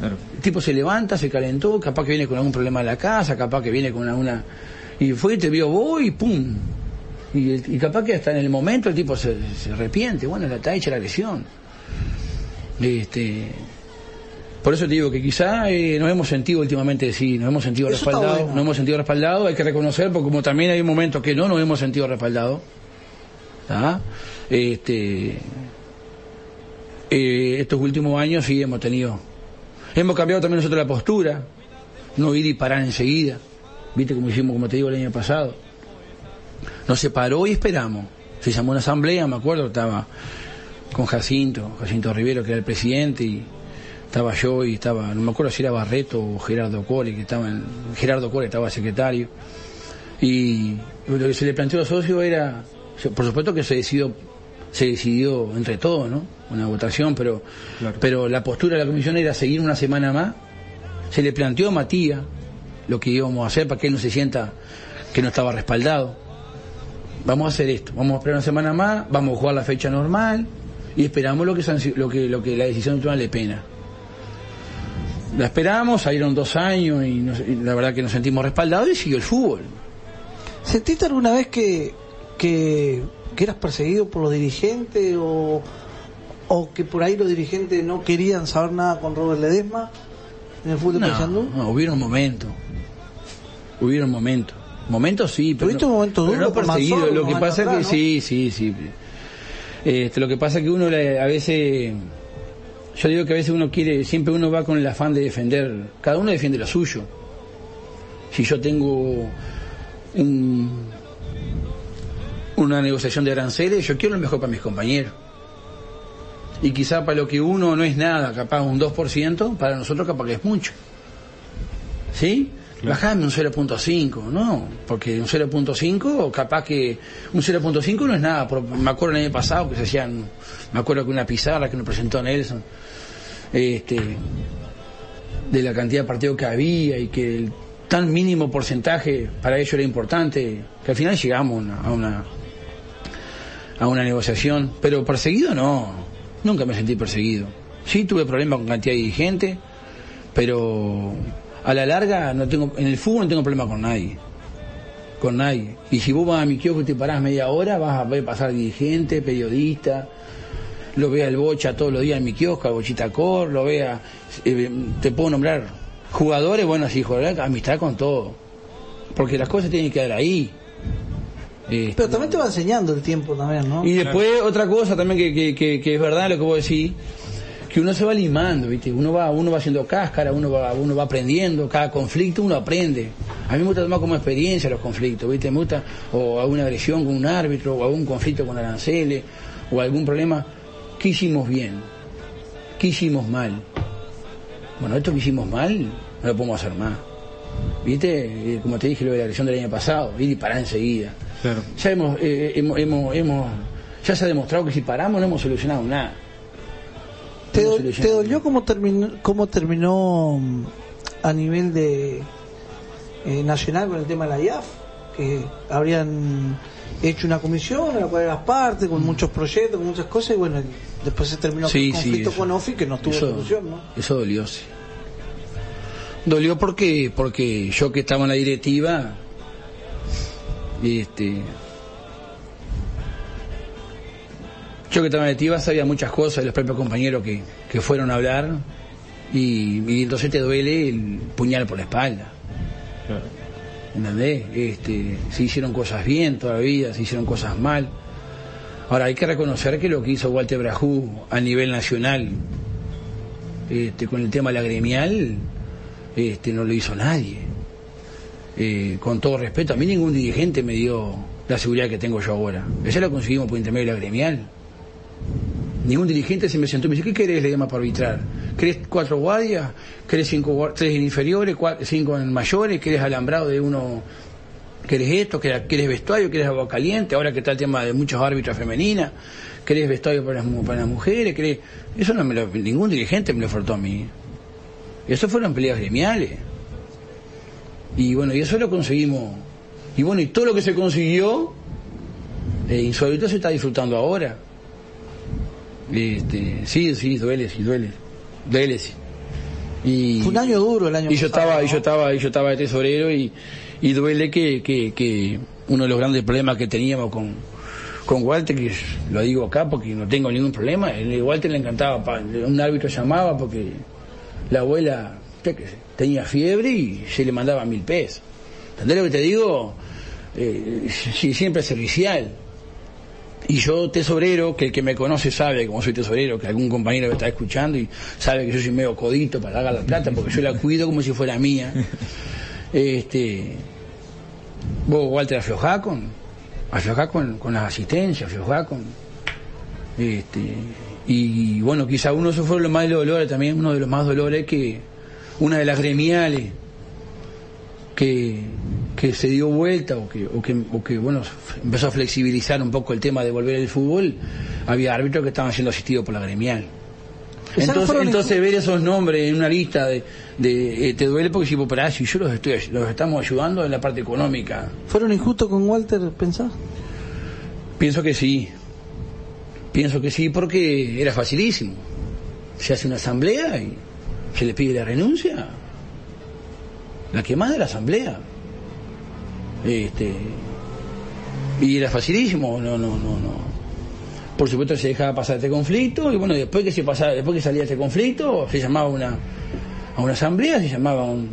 Claro. El tipo se levanta, se calentó, capaz que viene con algún problema en la casa, capaz que viene con alguna... Y fue, te vio vos y pum. Y, el- y capaz que hasta en el momento el tipo se, se arrepiente. Bueno, la está hecha la lesión. Este, por eso te digo que quizá eh, nos hemos sentido últimamente, sí, nos hemos sentido Eso está respaldados, bueno. nos hemos sentido respaldados, hay que reconocer, porque como también hay momentos que no nos hemos sentido respaldados. Este, eh, estos últimos años sí hemos tenido. Hemos cambiado también nosotros la postura, no ir y parar enseguida, viste como hicimos, como te digo, el año pasado. Nos separó y esperamos. Se llamó una asamblea, me acuerdo, estaba con Jacinto, Jacinto Rivero, que era el presidente, y estaba yo y estaba, no me acuerdo si era Barreto o Gerardo Core, que estaba en, Gerardo Core estaba secretario. Y lo que se le planteó a los socios era, por supuesto que se decidió, se decidió entre todos, ¿no? Una votación, pero, pero la postura de la comisión era seguir una semana más. Se le planteó a Matías lo que íbamos a hacer para que él no se sienta que no estaba respaldado. Vamos a hacer esto, vamos a esperar una semana más, vamos a jugar la fecha normal y esperamos lo que, lo que, lo que la decisión de le pena. La esperamos, salieron dos años y, la verdad que nos sentimos respaldados y siguió el fútbol. ¿Sentiste alguna vez que, que, eras perseguido por los dirigentes o, o que por ahí los dirigentes no querían saber nada con Robert Ledesma en el fútbol de no, No, hubieron momentos. Hubieron momentos. Momentos sí, pero. ¿Tuviste un duro? No perseguido. lo que pasa es que sí, sí, sí. Este, lo que pasa es que uno a veces. Yo digo que a veces uno quiere, siempre uno va con el afán de defender. Cada uno defiende lo suyo. Si yo tengo una negociación de aranceles, yo quiero lo mejor para mis compañeros. Y quizá para lo que uno no es nada, capaz un 2%, para nosotros capaz que es mucho. ¿Sí? Bajame un 0.5, ¿no? Porque un 0.5, capaz que un 0.5 no es nada. Me acuerdo el año pasado que se hacían, me acuerdo que una pizarra que nos presentó Nelson, este, de la cantidad de partidos que había y que el tan mínimo porcentaje para ellos era importante, que al final llegamos a una, a una negociación. Pero perseguido no, nunca me sentí perseguido. Sí tuve problemas con cantidad de dirigentes, pero a la larga no tengo en el fútbol no tengo problema con nadie. Con nadie. Y si vos vas a mi kiosco y te parás media hora vas a ver pasar dirigente periodista lo vea el bocha todos los días en mi kiosco el bochita cor lo vea eh, te puedo nombrar jugadores bueno sí jugadores amistad con todo. Porque las cosas tienen que quedar ahí. Este, pero también te va enseñando el tiempo también, ¿no? Y después otra cosa también que, que, que es verdad lo que vos decís, que uno se va limando, ¿viste? Uno va, uno va haciendo cáscara, uno va, uno va aprendiendo, cada conflicto uno aprende. A mí me gusta tomar como experiencia los conflictos, ¿viste? Me gusta, o alguna agresión con un árbitro, o algún conflicto con aranceles, o algún problema. ¿Qué hicimos bien? ¿Qué hicimos mal? Bueno, esto que hicimos mal, no lo podemos hacer más. ¿Viste? Eh, como te dije lo de la agresión del año pasado, ir y parar enseguida. Ya hemos, eh, hemos, hemos, hemos, ya se ha demostrado que si paramos no hemos solucionado nada. ¿Te, dolió cómo terminó, cómo terminó mm, a nivel de eh, nacional con el tema de la IAF? Que habrían hecho una comisión a la cual eras parte, con muchos proyectos, con muchas cosas, y bueno, después se terminó el conflicto con OFI que no tuvo solución, ¿no? Eso dolió, sí. Dolió porque, porque yo que estaba en la directiva, este, Yo que estaba en activa sabía muchas cosas de los propios compañeros que, que fueron a hablar y, entonces te duele el puñal por la espalda. Claro. ¿Entendés? Este, se hicieron cosas bien todavía, se hicieron cosas mal. Ahora hay que reconocer que lo que hizo Walter Brajú a nivel nacional este, con el tema de la gremial este, no lo hizo nadie. Eh, con todo respeto, a mí ningún dirigente me dio la seguridad que tengo yo ahora. Eso lo conseguimos por intermedio de la gremial. Ningún dirigente se me sentó y me dice, ¿qué querés le llama para arbitrar? ¿Querés cuatro guardias? ¿Querés cinco, tres en inferiores, cinco en mayores? ¿Querés alambrado de uno? ¿Querés esto? ¿Querés vestuario? ¿Querés agua caliente? Ahora que está el tema de muchos árbitros femeninas. ¿Querés vestuario para las, para las mujeres? ¿Querés? Eso no me lo, ningún dirigente me lo ofertó a mí. Eso fueron peleas gremiales. Y bueno, y eso lo conseguimos. Y bueno, y todo lo que se consiguió, eh, insólito se está disfrutando ahora. Este, sí, sí, duele, sí, duele. Duele, sí. Y, Fue un año duro el año y yo estaba y yo estaba y yo estaba de tesorero y, y duele que, que, que, uno de los grandes problemas que teníamos con, con Walter que lo digo acá porque no tengo ningún problema el Walter le encantaba un árbitro llamaba porque la abuela tenía fiebre y se le mandaba mil pesos ¿entendés lo que te digo? Eh, sí, siempre servicial Y yo, tesorero, que el que me conoce sabe como soy tesorero, que algún compañero me está escuchando y sabe que yo soy medio codito para dar la plata, porque yo la cuido como si fuera mía. Este, vos, Walter, aflojá con, aflojá con, con las asistencias, aflojá con, este, y bueno, quizá uno de esos fueron los más dolores también, uno de los más dolores que una de las gremiales que, que se dio vuelta o que, o que, o que, bueno, empezó a flexibilizar un poco el tema de volver al fútbol, había árbitros que estaban siendo asistidos por la gremial. Entonces, entonces ver esos nombres en una lista de, de eh, te duele porque si parás, si yo los estoy los estamos ayudando en la parte económica. ¿Fueron injustos con Walter, pensás? Pienso que sí. Pienso que sí porque era facilísimo. Se hace una asamblea y se le pide la renuncia. La quemada de la asamblea. Este, y era facilísimo, no, no, no, no. Por supuesto se dejaba pasar este conflicto y bueno, después que se pasaba, después que salía este conflicto, se llamaba una, a una asamblea, se llamaba un,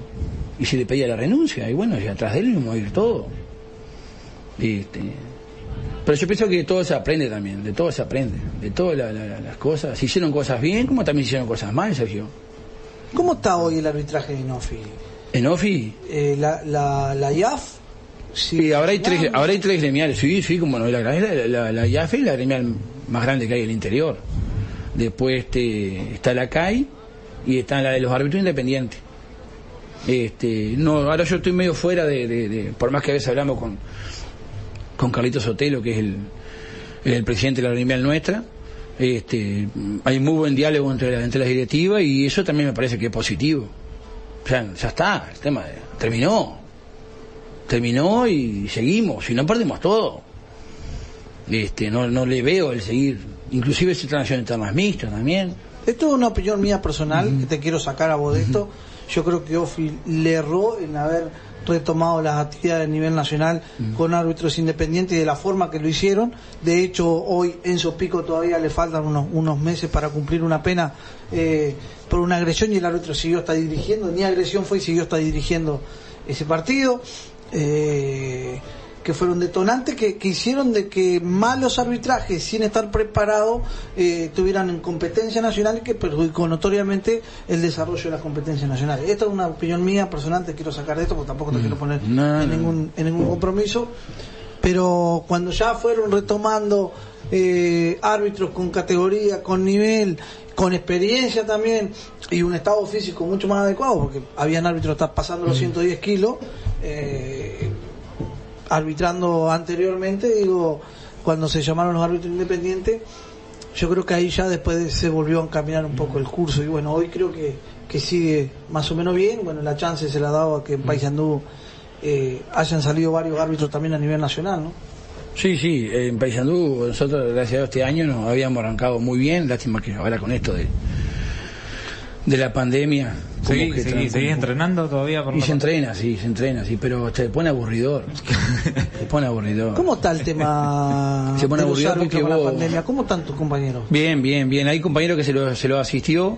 y se le pedía la renuncia y bueno, y atrás de él a ir todo. Este, pero yo pienso que de todo se aprende también, de todo se aprende, de todas la- la- las cosas. Se hicieron cosas bien, como también se hicieron cosas mal, Sergio. ¿Cómo está hoy el arbitraje de Inofi? En OFI, Eh, la, la, la IAF. Sí, ahora hay tres, ahora hay tres gremiales, sí, sí, como no, la, la, la, la IAF es la gremial más grande que hay en el interior. Después este, está la CAI y está la de los árbitros independientes. Este, no, ahora yo estoy medio fuera de, por más que a veces hablamos con, con Carlito Sotelo, que es el, el presidente de la gremial nuestra, este, hay muy buen diálogo entre, entre las directivas y eso también me parece que es positivo. O sea, ya está, el tema terminó. Terminó y seguimos, si no perdemos todo. Este, no, no le veo el seguir. Inclusive se están haciendo internas mixtas también. Esto es una opinión mía personal, que te quiero sacar a vos de esto. Yo creo que Ofi le erró en haber retomado las actividades a nivel nacional con árbitros independientes y de la forma que lo hicieron. De hecho, hoy Enzo Pico todavía le faltan unos, unos meses para cumplir una pena eh, por una agresión y el árbitro siguió hasta dirigiendo. Ni agresión fue y siguió hasta dirigiendo ese partido. Eh, que fueron detonantes que, que hicieron de que malos arbitrajes sin estar preparados eh, tuvieran en competencia nacional y que perjudicó notoriamente el desarrollo de las competencias nacionales. Esta es una opinión mía personal, te quiero sacar de esto porque tampoco te quiero poner No, en, ningún, en ningún compromiso. Pero cuando ya fueron retomando eh, árbitros con categoría, con nivel, con experiencia también y un estado físico mucho más adecuado, porque habían árbitros pasando los 110 kilos, eh, arbitrando anteriormente, digo, cuando se llamaron los árbitros independientes, yo creo que ahí ya después se volvió a encaminar un poco el curso. Y bueno, hoy creo que, que sigue más o menos bien, bueno, la chance se la ha dado a que en Paysandú eh, hayan salido varios árbitros también a nivel nacional, ¿no? Sí, sí, en Paysandú nosotros gracias a este año nos habíamos arrancado muy bien, lástima que ahora con esto de de la pandemia como ¿Seguís, que seguís- entrenando todavía? Por y se entrena, sí, se entrena, sí, pero te pone aburridor. se pone aburridor. ¿Cómo está el tema Se pone de los aburrido árbitros porque con la vos- pandemia? ¿Cómo están tus compañeros? Bien, bien, bien. Hay compañeros que se lo, se lo asistió.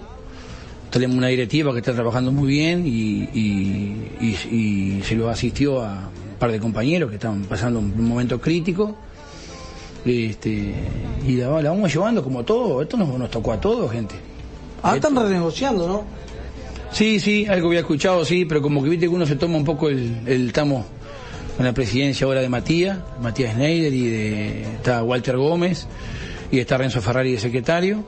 Tenemos una directiva que está trabajando muy bien y, y, y- y se lo asistió a un par de compañeros que están pasando un momento crítico. Este, y la, la vamos llevando como todo. Esto nos, nos tocó a todos, gente. Ah, están renegociando, ¿no? Sí, sí, algo había escuchado, sí, pero como que viste que uno se toma un poco el, el estamos con la presidencia ahora de Matías, Matías Schneider y de, está Walter Gómez y está Renzo Ferrari de secretario.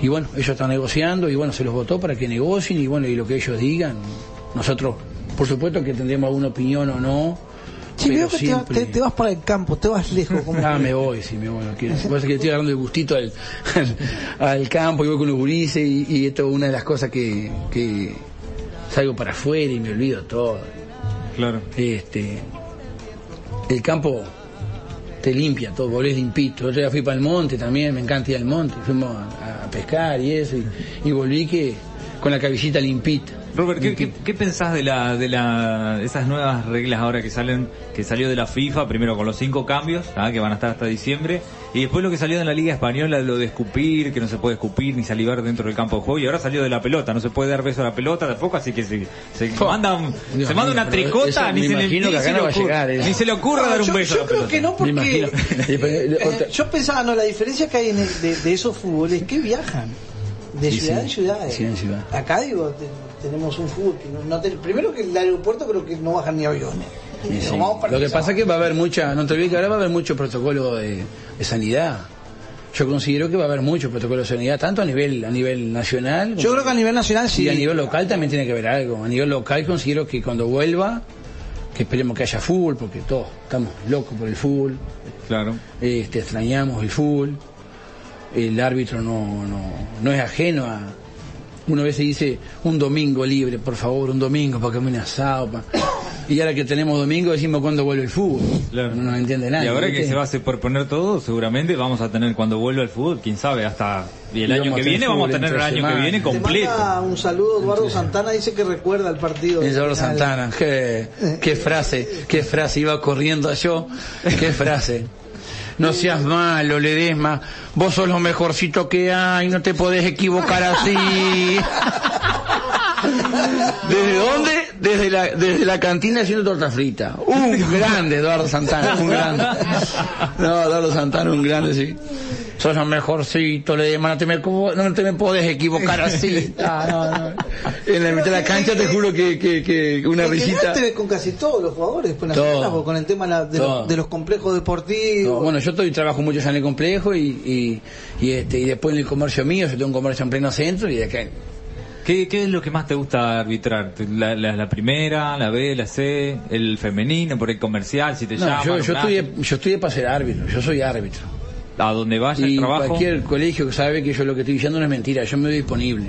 Y bueno, ellos están negociando y bueno, se los votó para que negocien y bueno, y lo que ellos digan. Nosotros, por supuesto que tendremos alguna opinión o no. Sí, pero veo que te, siempre... te- te vas para el campo, te vas lejos. Como Ah, me voy, sí, me voy. Quiero. Pasa que estoy agarrando el gustito al, al, al campo y voy con los gurises y, y esto es una de las cosas que, que salgo para afuera y me olvido todo. Claro. Este, el campo te limpia todo, volvés limpito. Otro día fui para el monte también, me encanta ir al monte. Fuimos a, a pescar y eso y, y volví que con la cabecita limpita. Robert, ¿qué, qué, qué pensás de la de la de esas nuevas reglas ahora que salen que salió de la FIFA primero con los cinco cambios ¿ah? que van a estar hasta diciembre Y después lo que salió en la Liga Española, lo de escupir, que no se puede escupir ni salivar dentro del campo de juego, y ahora salió de la pelota, no se puede dar beso a la pelota tampoco, así que se, se manda, un- Dios se manda mío, una tricota, eso ni se, le, ni se le a ocurre, llegar, ¿eh? ni se le ocurra No, dar un yo, beso a yo la creo pelota. que no porque eh, Otra- yo pensaba no la diferencia que hay en el- de, de esos fútbol es que viajan de Sí, ciudad sí. en ciudad De ciudad en ciudad. acá digo tenemos un fútbol que no, no te- primero que el aeropuerto creo que no bajan ni aviones Sí, sí. Lo que pasa es que va a haber mucha, no te olvides que ahora va a haber mucho protocolo de, de sanidad. Yo considero que va a haber mucho protocolo de sanidad, tanto a nivel a nivel nacional yo creo que a nivel nacional sí y a nivel local también tiene que haber algo. A nivel local considero que cuando vuelva, que esperemos que haya fútbol, porque todos estamos locos por el fútbol, Claro. este, extrañamos el fútbol, el árbitro no, no, no es ajeno a... Una vez se dice un domingo libre, por favor, un domingo para comer un asado. pa- Y ahora que tenemos domingo decimos cuándo vuelve el fútbol. Claro. No nos entiende nadie. Y ahora que se va a hacer por poner todo, seguramente vamos a tener cuando vuelva el fútbol, quién sabe, hasta y el Y año que a viene vamos a tener el año que viene Te completo. manda un saludo Eduardo Santana dice que recuerda el partido Eduardo. Santana, qué, qué frase, qué frase, iba corriendo yo, qué frase. No seas malo, Ledesma, vos sos lo mejorcito que hay, no te podés equivocar así. ¿Desde dónde? Desde la, desde la cantina haciendo torta frita. Un grande, Eduardo Santana, un grande. No, Eduardo Santana, un grande, sí. Sos lo mejorcito, Ledesma, no te me, no te me podés equivocar así. Ah, no, no. En la mitad de la cancha te juro que, que, que una risita. te ves con casi todos los jugadores después Todo. nacionales, porque con el tema de, la- de los, Todo. de los complejos deportivos No, bueno, yo estoy trabajo mucho ya en el complejo y, y, y, este, y después en el comercio mío, yo tengo un comercio en pleno centro y de acá. ¿Qué, ¿Qué es lo que más te gusta arbitrar? ¿La, la, la primera, la B, la C, el femenino, por el comercial, si te No, llaman? yo, yo, estudié, yo estudié para ser árbitro, yo soy árbitro. A donde vaya el Y trabajo. cualquier colegio que sabe que yo lo que estoy diciendo no es mentira, yo me doy disponible.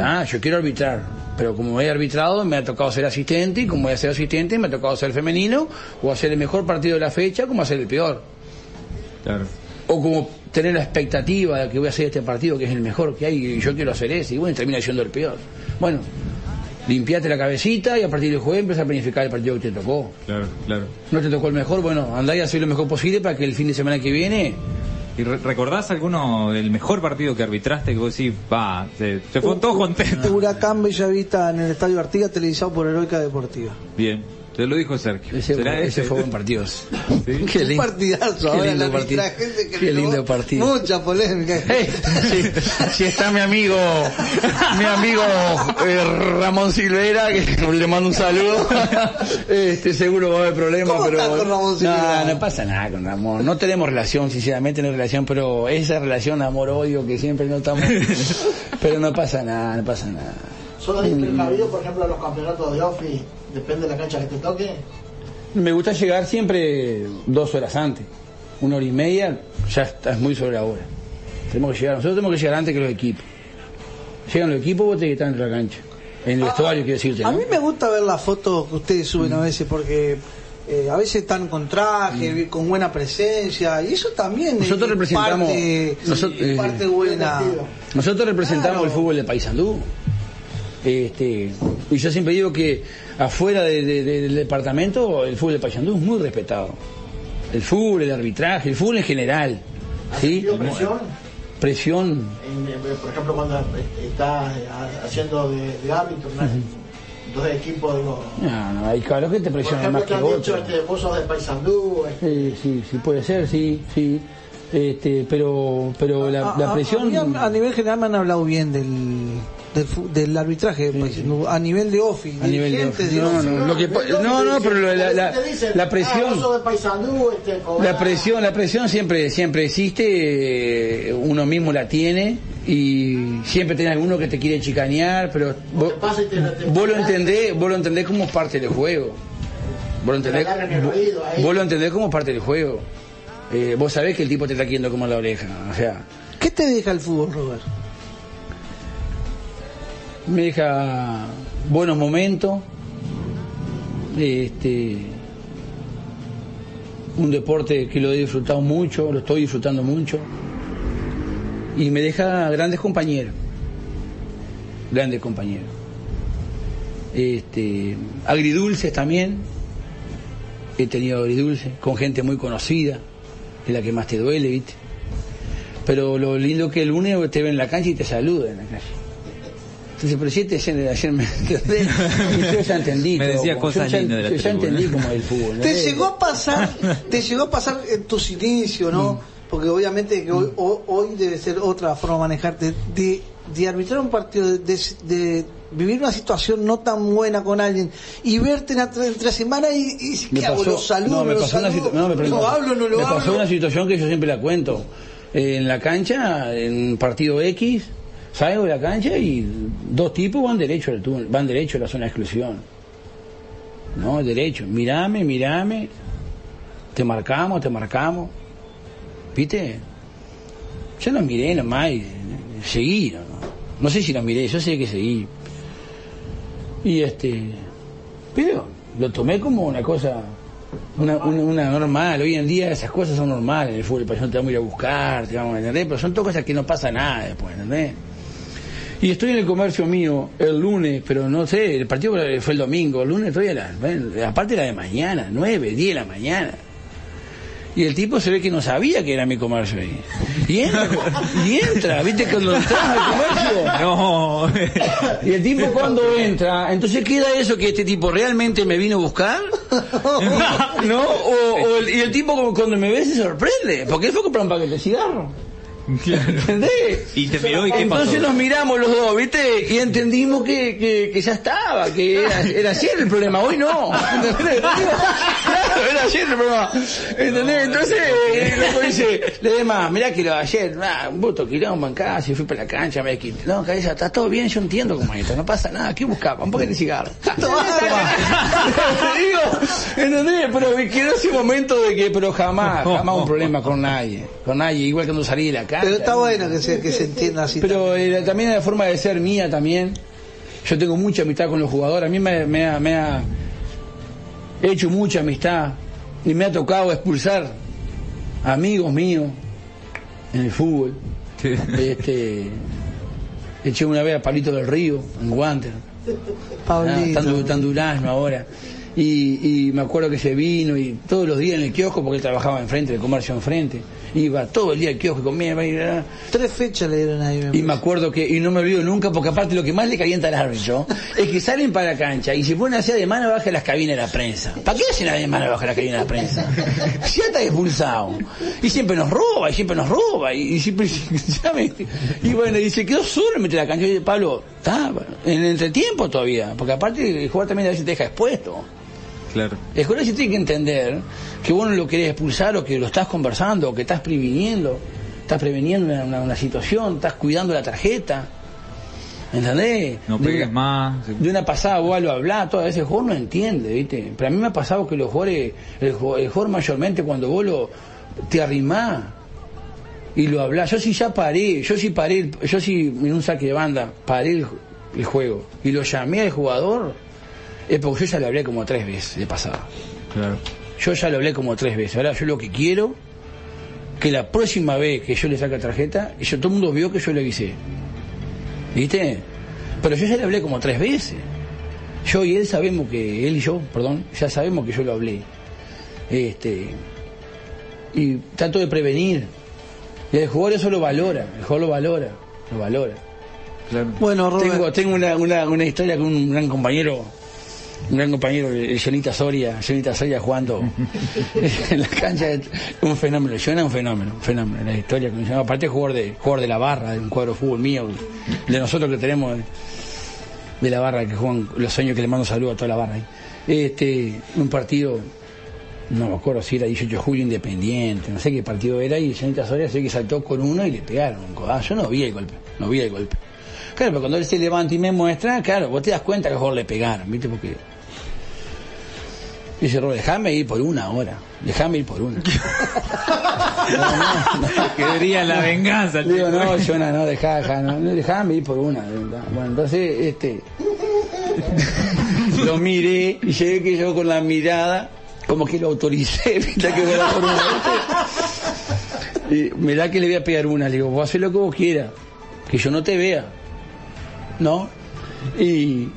Ah, yo quiero arbitrar, pero como he arbitrado me ha tocado ser asistente y como voy a ser asistente me ha tocado ser femenino o hacer el mejor partido de la fecha como hacer el peor. Claro. O como tener la expectativa de que voy a hacer este partido que es el mejor que hay y yo quiero hacer ese y bueno, termina siendo el peor. Bueno, limpiate la cabecita y a partir del jueves empieza a planificar el partido que te tocó. Claro, claro. No te tocó el mejor, bueno, andá y hacé lo mejor posible para que el fin de semana que viene ¿Y re- recordás alguno, el mejor partido que arbitraste que vos decís, va, se, se fue todos contentos? Huracán Bellavista en el Estadio Artigas televisado por Heroica Deportiva Bien, te lo dijo Sergio. ese, ¿Será ese ese? fue buen partido. ¿Sí? Qué un lindo. partidazo Qué lindo partido. Qué lindo partido. mucha polémica Hey, si, si está mi amigo, mi amigo eh, Ramón Silvera, que le mando un saludo, este seguro va a haber problemas, ¿Cómo pero con Ramón Silvera? no, no pasa nada con Ramón, no tenemos relación, sinceramente no hay relación, pero esa relación amor-odio que siempre no estamos, pero no pasa nada, no pasa nada. ¿Solo hay precavido, por ejemplo, a los campeonatos de OFI? Depende de la cancha que te toque. Me gusta llegar siempre dos horas antes, una hora y media, ya está, es muy sobre la hora. Tenemos que llegar, nosotros tenemos que llegar antes que los equipos. Llegan los equipos, vos tenés que estar en la cancha. En el vestuario, quiero decirte. A mí me gusta ver las fotos que ustedes suben a veces porque eh, a veces están con traje, con buena presencia y eso también Nosotros es representamos- parte, nosotros- es parte eh, buena. Nosotros representamos Claro. el fútbol de Paysandú. Este, y yo siempre digo que afuera de- de- de- del departamento el fútbol de Paysandú es muy respetado. El fútbol, el arbitraje, el fútbol en general. ¿sí? ¿Sentido presión? Presión. En, por ejemplo, cuando estás eh, haciendo de, de árbitro, ¿no? dos equipos, digo. No, no, hay claro que te presionan más que te han dicho, otros. este, vos sos de Paysandú. eh, Sí, sí, puede ser, sí, sí. Este, pero, pero la, la A- a- presión. a nivel general me han hablado bien del, del, del arbitraje, pues, a nivel de OFI, A nivel de no, no, lo que no, no, pero lo- la, la, la presión, este, la presión, la presión siempre, siempre existe, eh, uno mismo la tiene y siempre tiene alguno que te quiere chicanear, pero vos, te pasa y te- te- vos lo entendés, vos lo entendés como parte del juego. Vos lo entendés, vos lo entendés como parte del juego. Eh, vos sabés que el tipo te está queriendo como la oreja, o sea, ¿Qué te deja el fútbol, Robert? Me deja buenos momentos, este, un deporte que lo he disfrutado mucho, lo estoy disfrutando mucho, y me deja grandes compañeros, grandes compañeros, este, agridulces también, he tenido agridulces con gente muy conocida, es la que más te duele, ¿viste? Pero lo lindo que el lunes te ven en la cancha y te saluda en la calle. Entonces, pero si este ayer, ayer me entendés, y yo ya entendí. Me decía como- cosas yo ya, lindas de la yo ya tribuna. entendí como es el fútbol. ¿Te llegó a pasar, te llegó a pasar en tus inicios, no? Porque obviamente que hoy, ho- hoy debe ser otra forma de manejarte, de, de arbitrar un partido, de, de- de vivir una situación no tan buena con alguien y verte en la tra- entre semana y, y decir, Me ¿qué hago? pasó- ¿Lo saludo? no, me ¿Lo pasó una saludo? situ- no, me ¿Lo preguntó. hablo? ¿No lo me hablo? pasó una situación que yo siempre la cuento. Eh, en la cancha, en partido X, salgo de la cancha y dos tipos van derecho al túnel, van derecho a la zona de exclusión. No, derecho. Mirame, mirame. Te marcamos, te marcamos. ¿Viste? Yo los miré nomás y seguí. No, no sé si los miré, yo sé que seguí. Y este. Pero lo tomé como una cosa. Una, una, una normal. Hoy en día esas cosas son normales en el fútbol. Para te vamos a ir a buscar, te vamos a entender. Pero son todas cosas que no pasa nada después, ¿entendés? Y estoy en el comercio mío el lunes, pero no sé, el partido fue el domingo, el lunes estoy a bueno, aparte la de mañana, 9, 10 de la mañana. Y el tipo se ve que no sabía que era mi comercio ahí. Y entra, y entra, viste cuando entras al comercio. No. Y el tipo cuando entra, entonces queda eso que este tipo realmente me vino a buscar, ¿no? O, o el- y el tipo cuando me ve se sorprende, porque él fue a comprar un paquete de cigarros. ¿Entendés? Y te miró y qué Entonces pasó. nos miramos los dos, ¿viste? Y entendimos que, que, que ya estaba, que era, era ayer el problema, hoy no. ¿Entendés? Claro, era ayer el problema. ¿Entendés? Entonces, el loco dice, le demás, mirá que lo ayer, ah, un voto quilombo en casa, y fui para la cancha, me quité. No, cabeza, está todo bien, yo entiendo cómo es esto, no pasa nada, ¿qué buscaba? Un poquito de cigarro. Te digo, ¿entendés? Pero quedó ese momento de que, pero jamás, jamás un problema con nadie, con nadie, igual cuando salí de la Pero está bueno que se, que se entienda así. Pero eh, también la forma de ser mía también. Yo tengo mucha amistad con los jugadores. A mí me, me ha, me ha hecho mucha amistad y me ha tocado expulsar amigos míos en el fútbol. Este, eché una vez a Palito del Río en Guanter. Pablito. Ah, tan durazno ahora. Y, y me acuerdo que se vino y todos los días en el kiosco, porque él trabajaba enfrente, el comercio enfrente, iba todo el día al kiosco, comía, iba, Tres fechas le dieron ahí. me y me acuerdo que, y no me olvido nunca, porque aparte lo que más le calienta al árbitro es que salen para la cancha y se ponen a hacer de mano baja las cabinas de la prensa. ¿Para qué hacen de mano baja las cabinas de la prensa? Si ya está expulsado. Y siempre nos roba, y siempre nos roba, y, y siempre, ya me- y bueno, y se quedó solo entre la cancha. Y Pablo, está, en el entretiempo todavía, porque aparte el jugador también a veces te deja expuesto. Claro. El sí tiene que entender que vos no lo querés expulsar o que lo estás conversando o que estás previniendo, estás preveniendo una, una- una situación, estás cuidando la tarjeta. ¿Entendés? No De pegues una- más. De una pasada vos lo hablás, todo ese jugador no entiende, ¿viste? Pero a mí me ha pasado que los jugadores, el, el jugador mayormente cuando vos lo, te arrimás y lo hablás, yo sí ya paré, yo sí paré, el- yo sí en un saque de banda paré el, el juego y lo llamé al jugador, es porque yo ya le hablé como tres veces de pasada. Claro. Yo ya lo hablé como tres veces. Ahora yo lo que quiero, que la próxima vez que yo le saque tarjeta, yo, todo el mundo vio que yo le avisé. ¿Viste? Pero yo ya le hablé como tres veces. Yo y él sabemos que, él y yo, perdón, ya sabemos que yo lo hablé. Este, y trato de prevenir. Y el jugador eso lo valora, el jugador lo valora, lo valora. Claro. Bueno, Robert. Tengo, tengo una, una, una historia con un gran compañero, un gran compañero, el Jonita Soria, Jonita Soria jugando en la cancha, un fenómeno, es un fenómeno, un fenómeno, la historia que aparte jugador de, jugador de la barra, de un cuadro de fútbol mío, de nosotros que tenemos de, la barra, que juegan los años que le mando saludos a toda la barra. Este, un partido, no me acuerdo si era 18 de julio independiente, no sé qué partido era, y Jonita Soria sé que saltó con uno y le pegaron un codazo, yo no vi el golpe, no vi el golpe. Claro, pero cuando él se levanta y me muestra, claro, vos te das cuenta que a mejor le pegaron, ¿viste? Porque. Dice Robert, déjame ir por una hora. Déjame ir por una. No, no, no. Quería la venganza. Le digo, no, Jonah, no, dejá, dejá, no, no, déjame ir por una. Bueno, entonces, este. Lo miré y llegué que yo con la mirada, como que lo autoricé, ¿viste? Que fuera por una. Y me da que le voy a pegar una. Le digo, vos haces lo que vos quieras, que yo no te vea. ¿No? Y,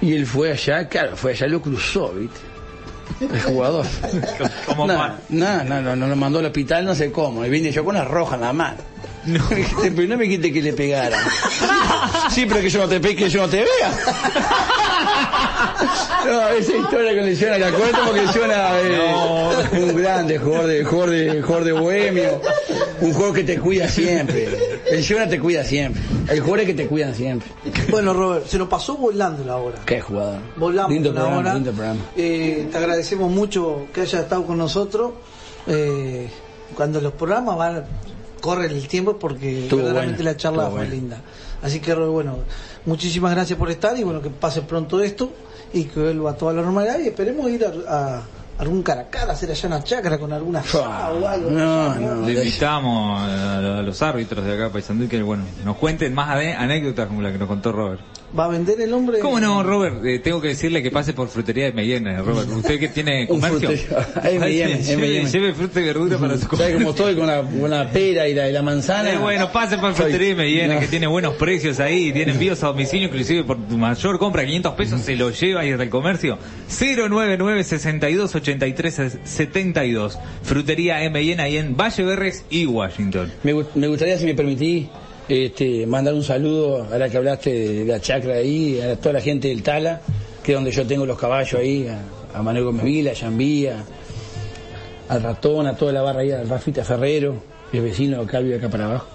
y él fue allá, claro, fue allá, lo cruzó, ¿viste? El jugador. Como no, no, no, no, no lo mandó al hospital, no sé cómo. Y vine yo con una roja en la mano. No. Pero no me quite que le pegara. Sí, pero que yo no te pegue, que yo no te vea. No, esa historia con Lesiona la cuento porque Lesiona es un grande jugador de, jugador de, jugador de bohemio, un jugador que te cuida siempre. El Lesiona te cuida siempre. Hay jugadores que te cuidan siempre. Bueno, Robert, se nos pasó volando la hora. Qué jugador. Volamos lindo una programa, hora. lindo programa. Eh, te agradecemos mucho que hayas estado con nosotros. Eh, cuando los programas van, corren el tiempo porque Estuvo verdaderamente bueno, la charla estuvo fue bueno. linda. Así que bueno, muchísimas gracias por estar y bueno, que pase pronto esto y que vuelva a toda la normalidad y esperemos ir a, a algún cara a cara, hacer allá una chacra con alguna Fua, o algo. no, allá, no. Le invitamos a, a los árbitros de acá, Paisandú, que bueno, nos cuenten más anécdotas como la que nos contó Robert. ¿Va a vender el hombre? ¿Cómo no, Robert? Eh, tengo que decirle que pase por frutería de Mellena, Robert. Usted que tiene comercio. lleve, lleve fruta y verdura para su ¿Sabes comercio. cómo estoy con la, con la pera y la, y la manzana? Eh, bueno, pase por Frutería de Mellena, No. que tiene buenos precios ahí, tiene envíos a domicilio, inclusive por tu mayor compra, 500 pesos, se lo lleva ahí desde el comercio. 099 62 83 72 Frutería de Mellena ahí en Valle Berres y Washington. Me, me gustaría, si me permitís, este, mandar un saludo a la que hablaste de la chacra ahí, a toda la gente del Tala, que es donde yo tengo los caballos ahí, a, Manuel Gómez Vila, a Yambía, al Ratón, a toda la barra ahí, al Rafita Ferrero, el vecino acá vive acá para abajo,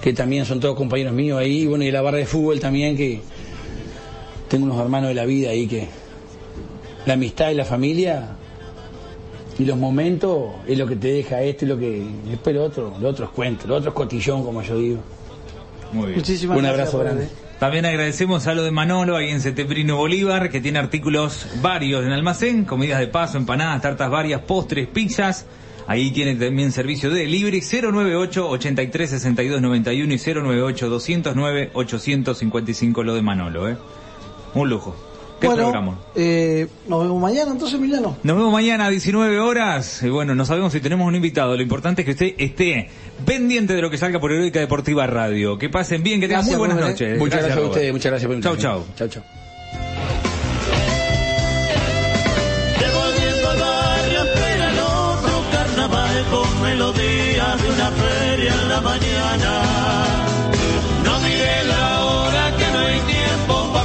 que también son todos compañeros míos ahí, bueno, y la barra de fútbol también, que tengo unos hermanos de la vida ahí que la amistad y la familia y los momentos es lo que te deja esto y lo que después lo otro, lo otro es cuento, lo otro es cotillón como yo digo. Muy bien. Muchísimas Un gracias, abrazo Robert, grande. eh. También agradecemos a lo de Manolo ahí en Setembrino Bolívar, que tiene artículos varios en almacén, comidas de paso, empanadas, tartas varias, postres, pizzas. Ahí tiene también servicio de delivery 098 83 62 91 y 098 209 855 lo de Manolo, ¿eh? Un lujo. ¿Qué Bueno, programa? eh, nos vemos mañana entonces, Emiliano. Nos vemos mañana a 19 horas. Y bueno, no sabemos si tenemos un invitado. Lo importante es que usted esté pendiente de lo que salga por Heroica Deportiva Radio. Que pasen bien, que tengan Gracias, muy buenas Rubén, noches. Muchas gracias, a Robert. ustedes, muchas gracias por la espera el otro carnaval con melodías de una feria en la mañana.